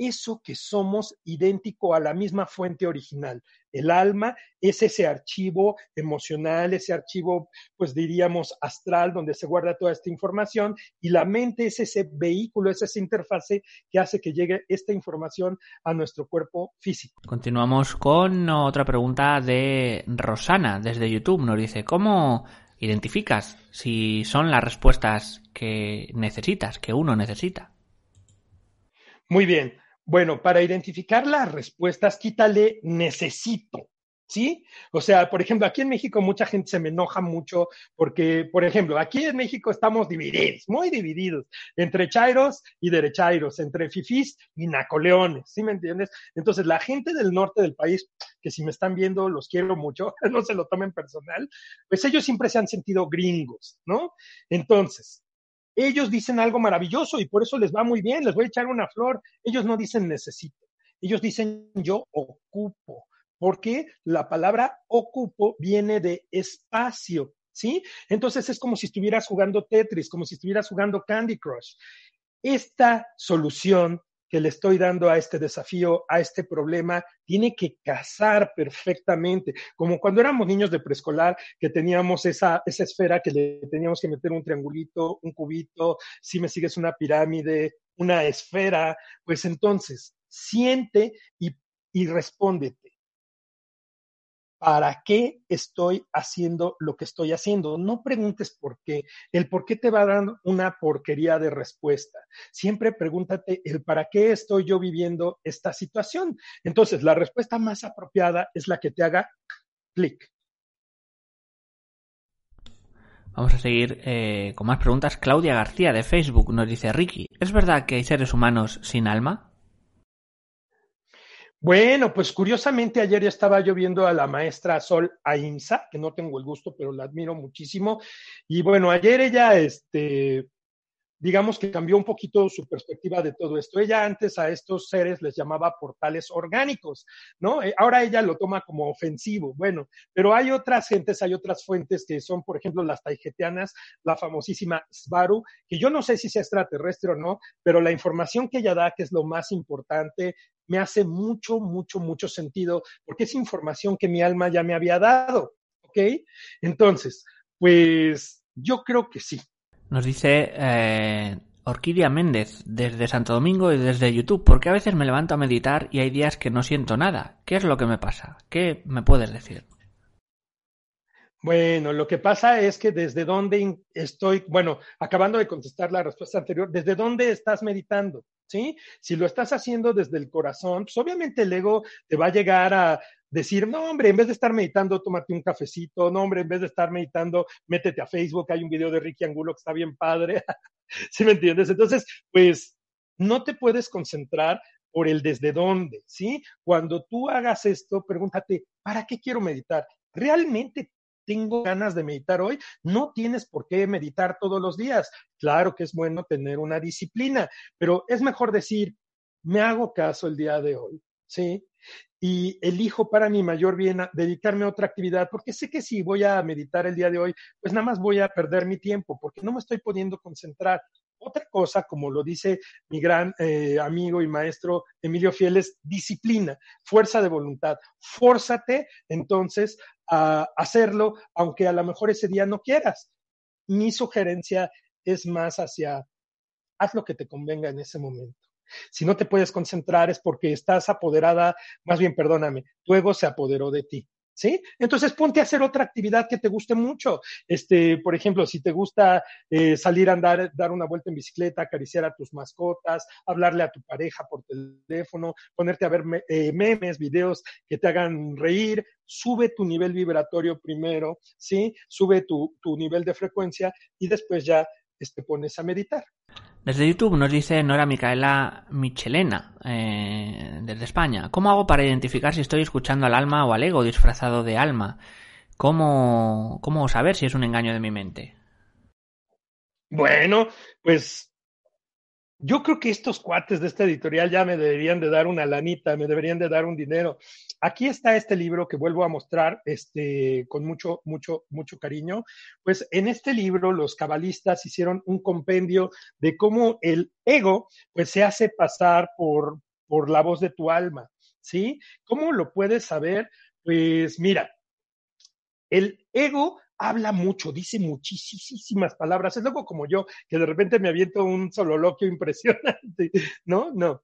eso que somos idéntico a la misma fuente original. El alma es ese archivo emocional, ese archivo, pues diríamos, astral, donde se guarda toda esta información, y la mente es ese vehículo, es esa interfase que hace que llegue esta información a nuestro cuerpo físico. Continuamos con otra pregunta de Rosana desde YouTube. Nos dice, ¿cómo identificas si son las respuestas que necesitas, que uno necesita? Muy bien. Bueno, para identificar las respuestas, quítale necesito. ¿Sí? O sea, por ejemplo, aquí en México mucha gente se me enoja mucho porque, por ejemplo, aquí en México estamos divididos, muy divididos, entre chairos y derechairos, entre fifís y nacoleones, ¿sí me entiendes? Entonces, la gente del norte del país, que si me están viendo, los quiero mucho, no se lo tomen personal, pues ellos siempre se han sentido gringos, ¿no? Entonces, ellos dicen algo maravilloso y por eso les va muy bien, les voy a echar una flor. Ellos no dicen necesito, ellos dicen yo ocupo, porque la palabra ocupo viene de espacio, ¿sí? Entonces es como si estuvieras jugando Tetris, como si estuvieras jugando Candy Crush. Esta solución que le estoy dando a este desafío, a este problema, tiene que casar perfectamente, como cuando éramos niños de preescolar, que teníamos esa, esa esfera que le teníamos que meter un triangulito, un cubito, si me sigues una pirámide, una esfera, pues entonces siente y, y respóndete. ¿Para qué estoy haciendo lo que estoy haciendo? No preguntes por qué. El por qué te va a dar una porquería de respuesta. Siempre pregúntate el para qué estoy yo viviendo esta situación. Entonces, la respuesta más apropiada es la que te haga clic. Vamos a seguir eh, con más preguntas. Claudia García de Facebook nos dice, Ricky, ¿es verdad que hay seres humanos sin alma? Bueno, pues curiosamente ayer ya estaba yo viendo a la maestra Sol Ainsa, que no tengo el gusto, pero la admiro muchísimo. Y bueno, ayer ella, este, digamos que cambió un poquito su perspectiva de todo esto. Ella antes a estos seres les llamaba portales orgánicos, ¿no? Eh, ahora ella lo toma como ofensivo, bueno, pero hay otras gentes, hay otras fuentes que son, por ejemplo, las taijetianas, la famosísima Svaru, que yo no sé si sea extraterrestre o no, pero la información que ella da, que es lo más importante, me hace mucho, mucho, mucho sentido, porque es información que mi alma ya me había dado, ¿ok? Entonces, pues yo creo que sí, nos dice eh, Orquídea Méndez desde Santo Domingo y desde YouTube, porque a veces me levanto a meditar y hay días que no siento nada. ¿Qué es lo que me pasa? ¿Qué me puedes decir? Bueno, lo que pasa es que desde dónde estoy, bueno, acabando de contestar la respuesta anterior, ¿desde dónde estás meditando? ¿Sí? Si lo estás haciendo desde el corazón, pues obviamente el ego te va a llegar a decir, no, hombre, en vez de estar meditando, tómate un cafecito, no, hombre, en vez de estar meditando, métete a Facebook, hay un video de Ricky Angulo que está bien padre, ¿sí me entiendes? Entonces, pues no te puedes concentrar por el desde dónde, ¿sí? Cuando tú hagas esto, pregúntate, ¿para qué quiero meditar? ¿Realmente tengo ganas de meditar hoy? No tienes por qué meditar todos los días. Claro que es bueno tener una disciplina, pero es mejor decir, me hago caso el día de hoy, ¿sí? y elijo para mi mayor bien dedicarme a otra actividad, porque sé que si voy a meditar el día de hoy, pues nada más voy a perder mi tiempo, porque no me estoy pudiendo concentrar. Otra cosa, como lo dice mi gran eh, amigo y maestro Emilio Fieles, disciplina, fuerza de voluntad. Fórzate entonces a hacerlo, aunque a lo mejor ese día no quieras. Mi sugerencia es más hacia, haz lo que te convenga en ese momento. Si no te puedes concentrar es porque estás apoderada, más bien perdóname, tu ego se apoderó de ti. ¿Sí? Entonces ponte a hacer otra actividad que te guste mucho. Este, por ejemplo, si te gusta eh, salir a andar, dar una vuelta en bicicleta, acariciar a tus mascotas, hablarle a tu pareja por teléfono, ponerte a ver eh, memes, videos que te hagan reír, sube tu nivel vibratorio primero, ¿sí? Sube tu, tu nivel de frecuencia y después ya te este, pones a meditar. Desde YouTube nos dice Nora Micaela Michelena, eh, desde España. ¿Cómo hago para identificar si estoy escuchando al alma o al ego disfrazado de alma? ¿Cómo, cómo saber si es un engaño de mi mente? Bueno, pues yo creo que estos cuates de esta editorial ya me deberían de dar una lanita, me deberían de dar un dinero. Aquí está este libro que vuelvo a mostrar este, con mucho, mucho, mucho cariño. Pues en este libro los cabalistas hicieron un compendio de cómo el ego pues se hace pasar por, por la voz de tu alma, ¿sí? ¿Cómo lo puedes saber? Pues mira, el ego habla mucho, dice muchísimas palabras. Es luego como yo, que de repente me aviento un sololoquio impresionante, ¿no? No.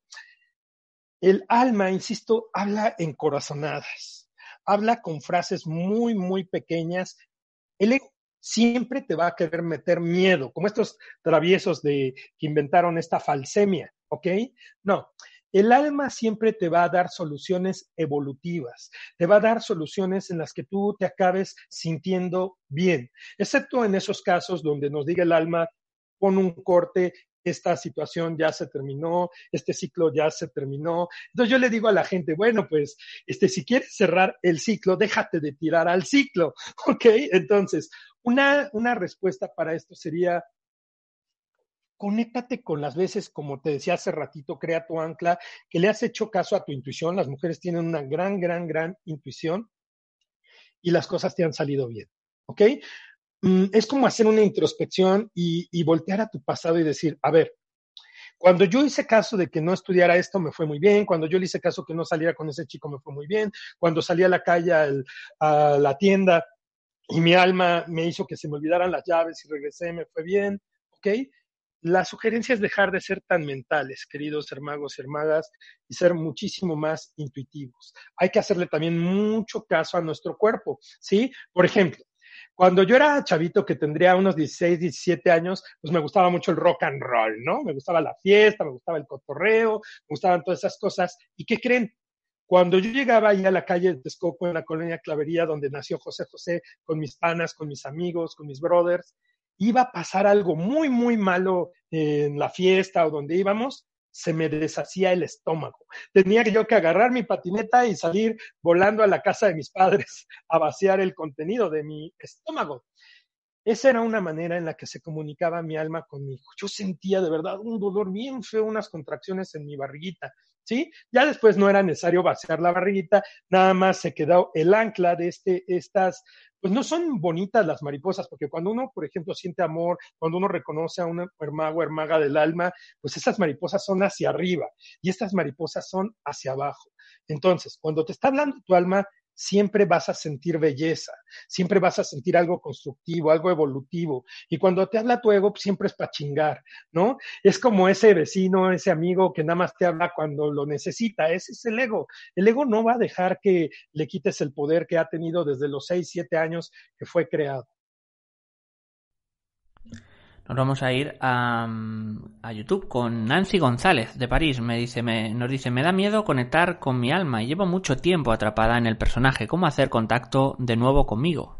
El alma, insisto, habla en corazonadas, habla con frases muy, muy pequeñas. El ego siempre te va a querer meter miedo, como estos traviesos de que inventaron esta falsemia, ¿ok? No, el alma siempre te va a dar soluciones evolutivas, te va a dar soluciones en las que tú te acabes sintiendo bien, excepto en esos casos donde nos diga el alma, pon un corte, esta situación ya se terminó, este ciclo ya se terminó. Entonces yo le digo a la gente, bueno, pues, este, si quieres cerrar el ciclo, déjate de tirar al ciclo, ¿ok? Entonces, una, una respuesta para esto sería, conéctate con las veces, como te decía hace ratito, crea tu ancla, que le has hecho caso a tu intuición. Las mujeres tienen una gran, gran, gran intuición y las cosas te han salido bien. ¿Ok? Mm, es como hacer una introspección y, voltear a tu pasado y decir, a ver, cuando yo hice caso de que no estudiara esto, me fue muy bien. Cuando yo le hice caso que no saliera con ese chico, me fue muy bien. Cuando salí a la calle a la tienda y mi alma me hizo que se me olvidaran las llaves y regresé, me fue bien. ¿Ok? La sugerencia es dejar de ser tan mentales, queridos hermanos y hermanas, y ser muchísimo más intuitivos. Hay que hacerle también mucho caso a nuestro cuerpo, ¿sí? Por ejemplo, cuando yo era chavito, que tendría unos 16, 17 años, pues me gustaba mucho el rock and roll, ¿no? Me gustaba la fiesta, me gustaba el cotorreo, me gustaban todas esas cosas. ¿Y qué creen? Cuando yo llegaba ahí a la calle de Texcoco, en la colonia Clavería, donde nació José José, con mis panas, con mis amigos, con mis brothers, iba a pasar algo muy, muy malo en la fiesta o donde íbamos, se me deshacía el estómago. Tenía yo que agarrar mi patineta y salir volando a la casa de mis padres a vaciar el contenido de mi estómago. Esa era una manera en la que se comunicaba mi alma conmigo. Yo sentía de verdad un dolor bien feo, unas contracciones en mi barriguita, ¿sí? Ya después no era necesario vaciar la barriguita, nada más se quedó el ancla de este, estas pues no son bonitas las mariposas, porque cuando uno, por ejemplo, siente amor, cuando uno reconoce a una hermago o hermaga del alma, pues esas mariposas son hacia arriba y estas mariposas son hacia abajo. Entonces, cuando te está hablando tu alma, siempre vas a sentir belleza, siempre vas a sentir algo constructivo, algo evolutivo. Y cuando te habla tu ego, pues, siempre es para chingar, ¿no? Es como ese vecino, ese amigo que nada más te habla cuando lo necesita. Ese es el ego. El ego no va a dejar que le quites el poder que ha tenido desde los 6, 7 años que fue creado. Nos vamos a ir a, YouTube con Nancy González de París. Me dice, me, nos dice, me da miedo conectar con mi alma y llevo mucho tiempo atrapada en el personaje. ¿Cómo hacer contacto de nuevo conmigo?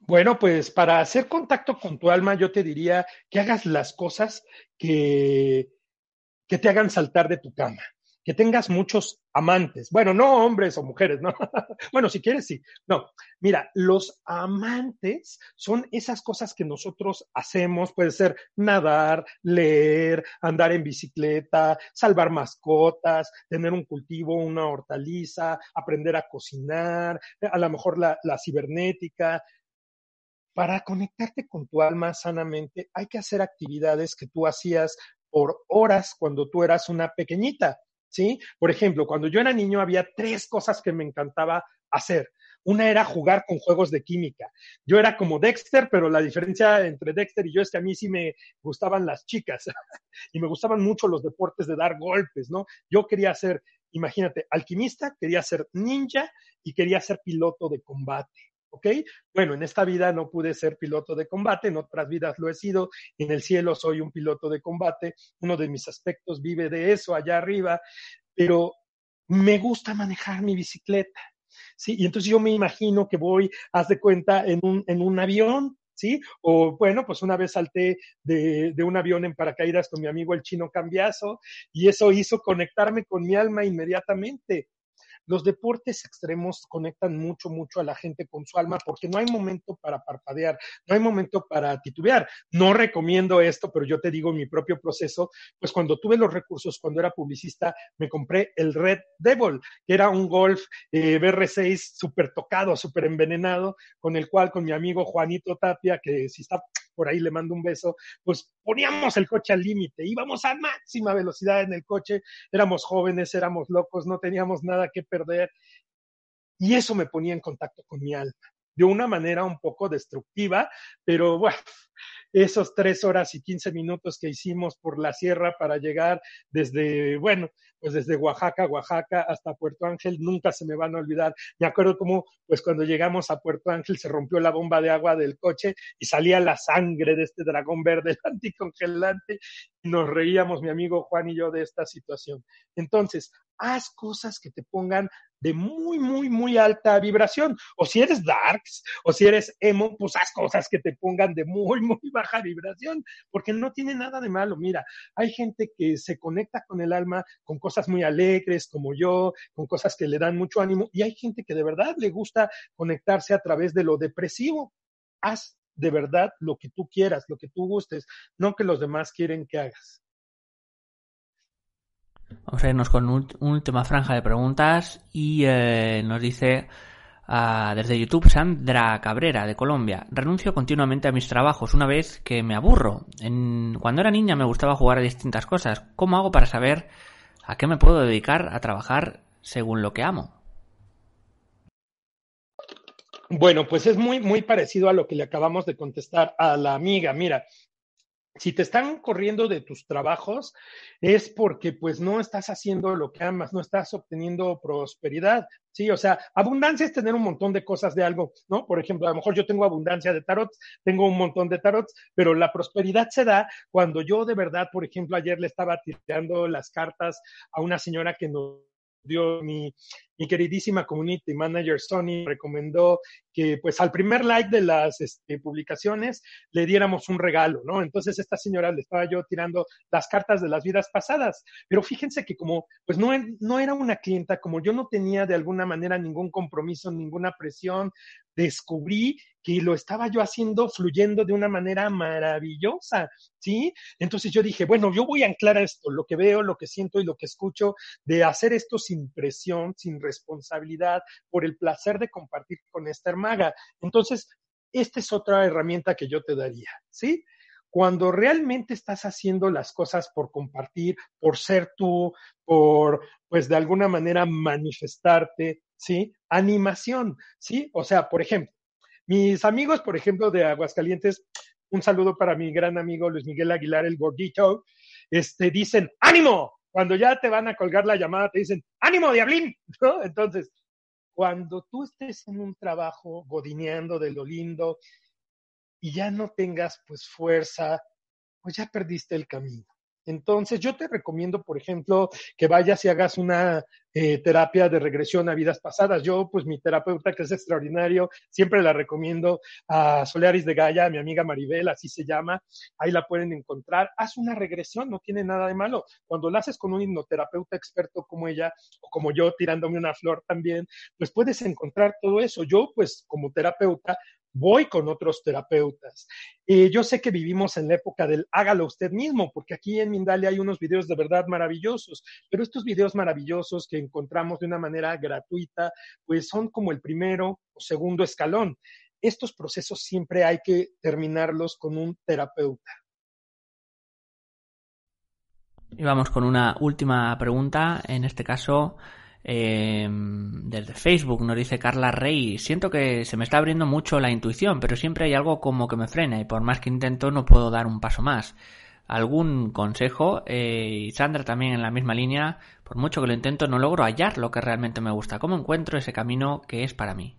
Bueno, pues para hacer contacto con tu alma, yo te diría que hagas las cosas que, que te hagan saltar de tu cama que tengas muchos amantes. Bueno, no hombres o mujeres, ¿no? bueno, si quieres, sí. No, mira, los amantes son esas cosas que nosotros hacemos, puede ser nadar, leer, andar en bicicleta, salvar mascotas, tener un cultivo, una hortaliza, aprender a cocinar, a lo mejor la, la cibernética, para conectarte con tu alma sanamente, hay que hacer actividades que tú hacías por horas cuando tú eras una pequeñita. ¿Sí? Por ejemplo, cuando yo era niño había tres cosas que me encantaba hacer. Una era jugar con juegos de química. Yo era como Dexter, pero la diferencia entre Dexter y yo es que a mí sí me gustaban las chicas y me gustaban mucho los deportes de dar golpes, ¿no? Yo quería ser, imagínate, alquimista, quería ser ninja y quería ser piloto de combate. ¿Ok? Bueno, en esta vida no pude ser piloto de combate, en otras vidas lo he sido, en el cielo soy un piloto de combate, uno de mis aspectos vive de eso allá arriba, pero me gusta manejar mi bicicleta, ¿sí? Y entonces yo me imagino que voy, haz de cuenta, en un, en un avión, ¿sí? O bueno, pues una vez salté de, de, un avión en paracaídas con mi amigo el chino Cambiazo y eso hizo conectarme con mi alma inmediatamente. Los deportes extremos conectan mucho, mucho a la gente con su alma porque no hay momento para parpadear, no hay momento para titubear. No recomiendo esto, pero yo te digo mi propio proceso, pues cuando tuve los recursos, cuando era publicista, me compré el Red Devil, que era un Golf eh, BR6 súper tocado, súper envenenado, con el cual con mi amigo Juanito Tapia, que si está por ahí le mando un beso, pues poníamos el coche al límite, íbamos a máxima velocidad en el coche, éramos jóvenes, éramos locos, no teníamos nada que perder. Y eso me ponía en contacto con mi alma, de una manera un poco destructiva, pero bueno, esos tres horas y quince minutos que hicimos por la sierra para llegar desde, bueno, pues desde Oaxaca, Oaxaca hasta Puerto Ángel, nunca se me van a olvidar. Me acuerdo cómo, pues cuando llegamos a Puerto Ángel se rompió la bomba de agua del coche y salía la sangre de este dragón verde anticongelante y nos reíamos mi amigo Juan y yo de esta situación. Entonces, haz cosas que te pongan de muy, muy, muy alta vibración. O si eres darks, o si eres emo, pues haz cosas que te pongan de muy, muy baja vibración, porque no tiene nada de malo. Mira, hay gente que se conecta con el alma con cosas muy alegres, como yo, con cosas que le dan mucho ánimo, y hay gente que de verdad le gusta conectarse a través de lo depresivo. Haz de verdad lo que tú quieras, lo que tú gustes, no que los demás quieren que hagas. Vamos a irnos con una última franja de preguntas y eh, nos dice uh, desde YouTube Sandra Cabrera de Colombia. Renuncio continuamente a mis trabajos una vez que me aburro. En, cuando era niña me gustaba jugar a distintas cosas. ¿Cómo hago para saber a qué me puedo dedicar a trabajar según lo que amo? Bueno, pues es muy, muy parecido a lo que le acabamos de contestar a la amiga. Mira, si te están corriendo de tus trabajos es porque pues no estás haciendo lo que amas, no estás obteniendo prosperidad, ¿sí? O sea, abundancia es tener un montón de cosas de algo, ¿no? Por ejemplo, a lo mejor yo tengo abundancia de tarots, tengo un montón de tarots, pero la prosperidad se da cuando yo de verdad, por ejemplo, ayer le estaba tirando las cartas a una señora que nos dio mi, mi queridísima community manager Sony recomendó que pues al primer like de las este, publicaciones le diéramos un regalo, ¿no? Entonces esta señora le estaba yo tirando las cartas de las vidas pasadas, pero fíjense que como pues no, no era una clienta, como yo no tenía de alguna manera ningún compromiso, ninguna presión, descubrí que lo estaba yo haciendo fluyendo de una manera maravillosa, ¿sí? Entonces yo dije, bueno, yo voy a anclar esto, lo que veo, lo que siento y lo que escucho, de hacer esto sin presión, sin responsabilidad, por el placer de compartir con esta hermaga. Entonces, esta es otra herramienta que yo te daría, ¿sí? cuando realmente estás haciendo las cosas por compartir, por ser tú, por, pues de alguna manera manifestarte, ¿sí? Animación, ¿sí? O sea, por ejemplo, mis amigos, por ejemplo, de Aguascalientes, un saludo para mi gran amigo Luis Miguel Aguilar, el gordito, este, dicen, ánimo, cuando ya te van a colgar la llamada, te dicen, ánimo, diablín. Entonces, cuando tú estés en un trabajo godineando de lo lindo y ya no tengas pues fuerza, pues ya perdiste el camino. Entonces, yo te recomiendo, por ejemplo, que vayas y hagas una eh, terapia de regresión a vidas pasadas. Yo, pues mi terapeuta, que es extraordinario, siempre la recomiendo a Solearis de Gaia, mi amiga Maribel, así se llama. Ahí la pueden encontrar. Haz una regresión, no tiene nada de malo. Cuando la haces con un hipnoterapeuta experto como ella, o como yo, tirándome una flor también, pues puedes encontrar todo eso. Yo, pues como terapeuta, voy con otros terapeutas. Yo sé que vivimos en la época del hágalo usted mismo, porque aquí en Mindalia hay unos videos de verdad maravillosos, pero estos videos maravillosos que encontramos de una manera gratuita, pues son como el primero o segundo escalón. Estos procesos siempre hay que terminarlos con un terapeuta. Y vamos con una última pregunta, en este caso eh, desde Facebook nos dice Carla Rey, siento que se me está abriendo mucho la intuición, pero siempre hay algo como que me frena y por más que intento no puedo dar un paso más. ¿Algún consejo? Eh, y Sandra también en la misma línea, por mucho que lo intento no logro hallar lo que realmente me gusta. ¿Cómo encuentro ese camino que es para mí?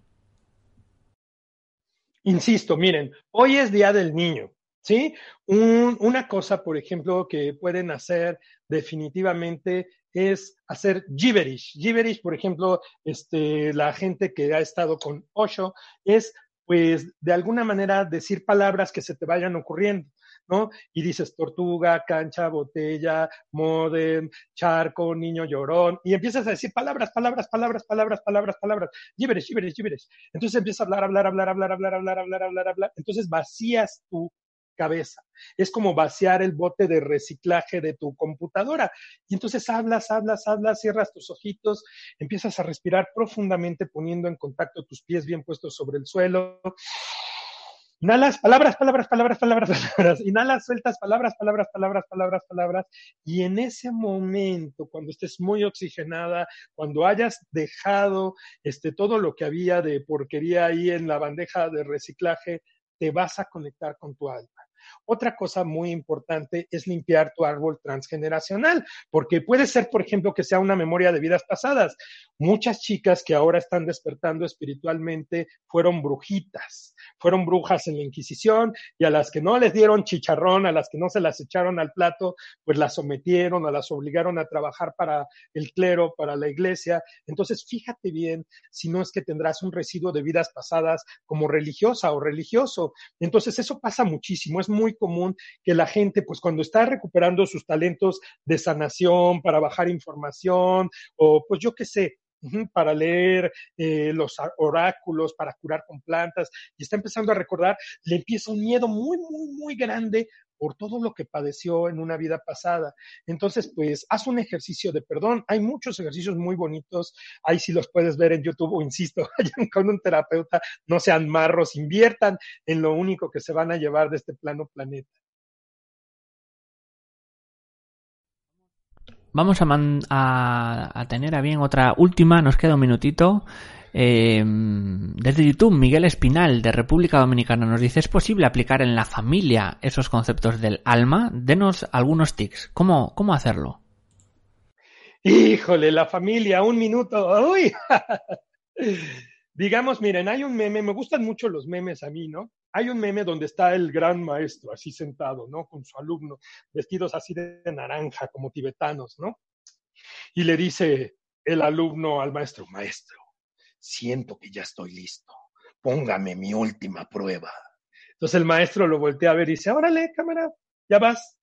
Insisto, miren, hoy es Día del Niño. ¿Sí? una cosa, por ejemplo, que pueden hacer definitivamente es hacer gibberish. Gibberish, por ejemplo, este, la gente que ha estado con Osho, es pues de alguna manera decir palabras que se te vayan ocurriendo, ¿no? Y dices tortuga, cancha, botella, modem, charco, niño llorón, y empiezas a decir palabras, palabras, palabras, palabras, palabras, palabras, gibberish, gibberish, gibberish. Entonces empiezas a hablar, hablar, hablar, hablar, hablar, hablar, hablar, hablar, hablar. Entonces vacías tu cabeza. Es como vaciar el bote de reciclaje de tu computadora. Y entonces hablas, hablas, hablas, cierras tus ojitos, empiezas a respirar profundamente poniendo en contacto tus pies bien puestos sobre el suelo. Inhalas, palabras, palabras, palabras, palabras, palabras. Inhalas, sueltas palabras, palabras, palabras, palabras, palabras. Y en ese momento, cuando estés muy oxigenada, cuando hayas dejado este, todo lo que había de porquería ahí en la bandeja de reciclaje, te vas a conectar con tu alma. Otra cosa muy importante es limpiar tu árbol transgeneracional, porque puede ser, por ejemplo, que sea una memoria de vidas pasadas. Muchas chicas que ahora están despertando espiritualmente fueron brujitas, fueron brujas en la Inquisición y a las que no les dieron chicharrón, a las que no se las echaron al plato, pues las sometieron o las obligaron a trabajar para el clero, para la iglesia. Entonces, fíjate bien si no es que tendrás un residuo de vidas pasadas como religiosa o religioso. Entonces, eso pasa muchísimo. Es común que la gente, pues cuando está recuperando sus talentos de sanación, para bajar información, o pues yo qué sé, para leer eh, los oráculos, para curar con plantas, y está empezando a recordar, le empieza un miedo muy, muy, muy grande por todo lo que padeció en una vida pasada. Entonces, pues, haz un ejercicio de perdón. Hay muchos ejercicios muy bonitos, ahí sí los puedes ver en YouTube o insisto, vayan con un terapeuta, no sean marros, inviertan en lo único que se van a llevar de este plano planeta. Vamos a, a, tener a bien otra última, nos queda un minutito. Eh, desde YouTube, Miguel Espinal, de República Dominicana, nos dice, ¿es posible aplicar en la familia esos conceptos del alma? Denos algunos tics. ¿Cómo, cómo hacerlo? Híjole, la familia, un minuto. Uy. Digamos, miren, hay un meme, me gustan mucho los memes a mí, ¿no? Hay un meme donde está el gran maestro así sentado, ¿no? Con su alumno, vestidos así de naranja, como tibetanos, ¿no? Y le dice el alumno al maestro, maestro, siento que ya estoy listo, póngame mi última prueba. Entonces el maestro lo voltea a ver y dice, órale, cámara, ya vas,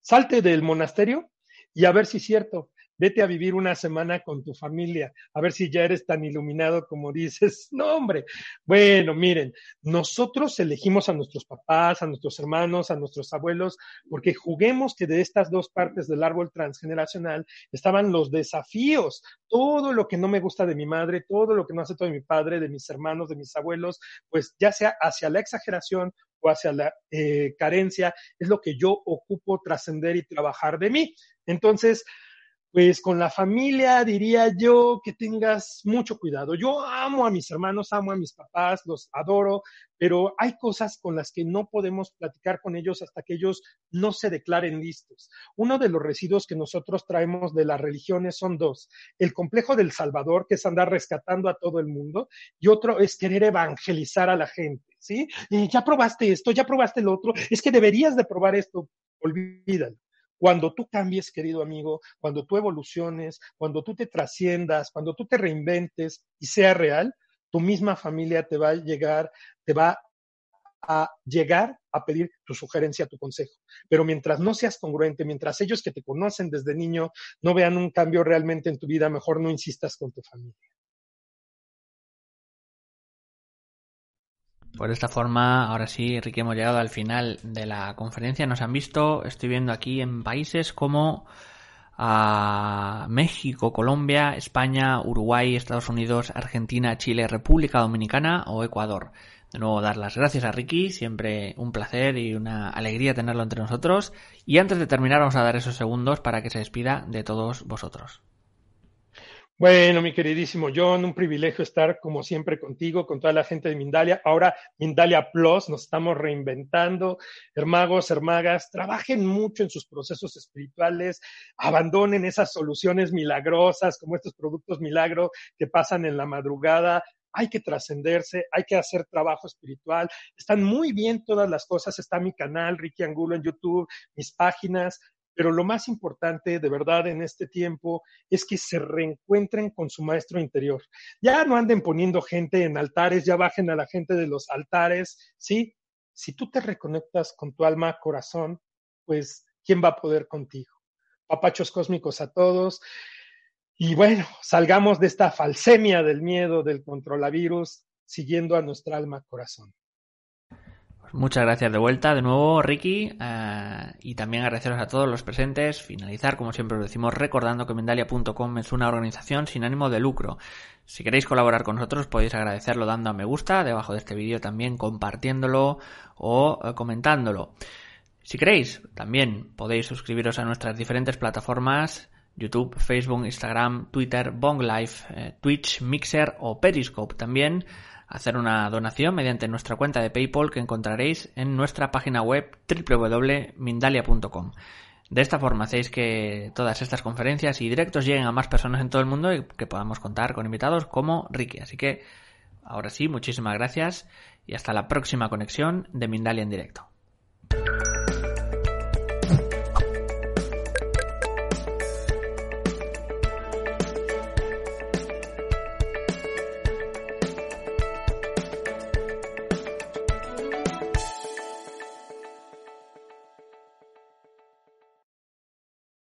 salte del monasterio y a ver si es cierto. Vete a vivir una semana con tu familia, a ver si ya eres tan iluminado como dices. No, hombre. Bueno, miren, nosotros elegimos a nuestros papás, a nuestros hermanos, a nuestros abuelos, porque juguemos que de estas dos partes del árbol transgeneracional estaban los desafíos, todo lo que no me gusta de mi madre, todo lo que no acepto de mi padre, de mis hermanos, de mis abuelos, pues ya sea hacia la exageración o hacia la eh, carencia, es lo que yo ocupo trascender y trabajar de mí. Entonces, pues con la familia diría yo que tengas mucho cuidado. Yo amo a mis hermanos, amo a mis papás, los adoro, pero hay cosas con las que no podemos platicar con ellos hasta que ellos no se declaren listos. Uno de los residuos que nosotros traemos de las religiones son dos. El complejo del Salvador, que es andar rescatando a todo el mundo, y otro es querer evangelizar a la gente, ¿sí? ya probaste esto, ya probaste el otro, es que deberías de probar esto, olvídalo. Cuando tú cambies, querido amigo, cuando tú evoluciones, cuando tú te trasciendas, cuando tú te reinventes y sea real, tu misma familia te va a llegar, te va a llegar a pedir tu sugerencia, tu consejo. Pero mientras no seas congruente, mientras ellos que te conocen desde niño no vean un cambio realmente en tu vida, mejor no insistas con tu familia. Por esta forma, ahora sí, Ricky, hemos llegado al final de la conferencia. Nos han visto, estoy viendo aquí en países como a México, Colombia, España, Uruguay, Estados Unidos, Argentina, Chile, República Dominicana o Ecuador. De nuevo, dar las gracias a Ricky, siempre un placer y una alegría tenerlo entre nosotros. Y antes de terminar, vamos a dar esos segundos para que se despida de todos vosotros. Bueno, mi queridísimo John, un privilegio estar como siempre contigo, con toda la gente de Mindalia. Ahora Mindalia Plus, nos estamos reinventando. Hermagos, hermagas, trabajen mucho en sus procesos espirituales, abandonen esas soluciones milagrosas como estos productos milagro que pasan en la madrugada. Hay que trascenderse, hay que hacer trabajo espiritual. Están muy bien todas las cosas. Está mi canal, Ricky Angulo en YouTube, mis páginas pero lo más importante de verdad en este tiempo es que se reencuentren con su maestro interior. Ya no anden poniendo gente en altares, ya bajen a la gente de los altares, ¿sí? Si tú te reconectas con tu alma, corazón, pues, ¿quién va a poder contigo? Papachos cósmicos a todos. Y bueno, salgamos de esta falsemia del miedo, del controlavirus, siguiendo a nuestra alma, corazón. Muchas gracias de vuelta de nuevo, Ricky, eh, y también agradeceros a todos los presentes. Finalizar, como siempre os decimos, recordando que Mendalia.com es una organización sin ánimo de lucro. Si queréis colaborar con nosotros, podéis agradecerlo dando a me gusta debajo de este vídeo, también compartiéndolo o eh, comentándolo. Si queréis, también podéis suscribiros a nuestras diferentes plataformas YouTube, Facebook, Instagram, Twitter, Bong Life, eh, Twitch, Mixer o Periscope. También hacer una donación mediante nuestra cuenta de PayPal que encontraréis en nuestra página web www.mindalia.com. De esta forma hacéis que todas estas conferencias y directos lleguen a más personas en todo el mundo y que podamos contar con invitados como Ricky. Así que ahora sí, muchísimas gracias y hasta la próxima conexión de Mindalia en directo.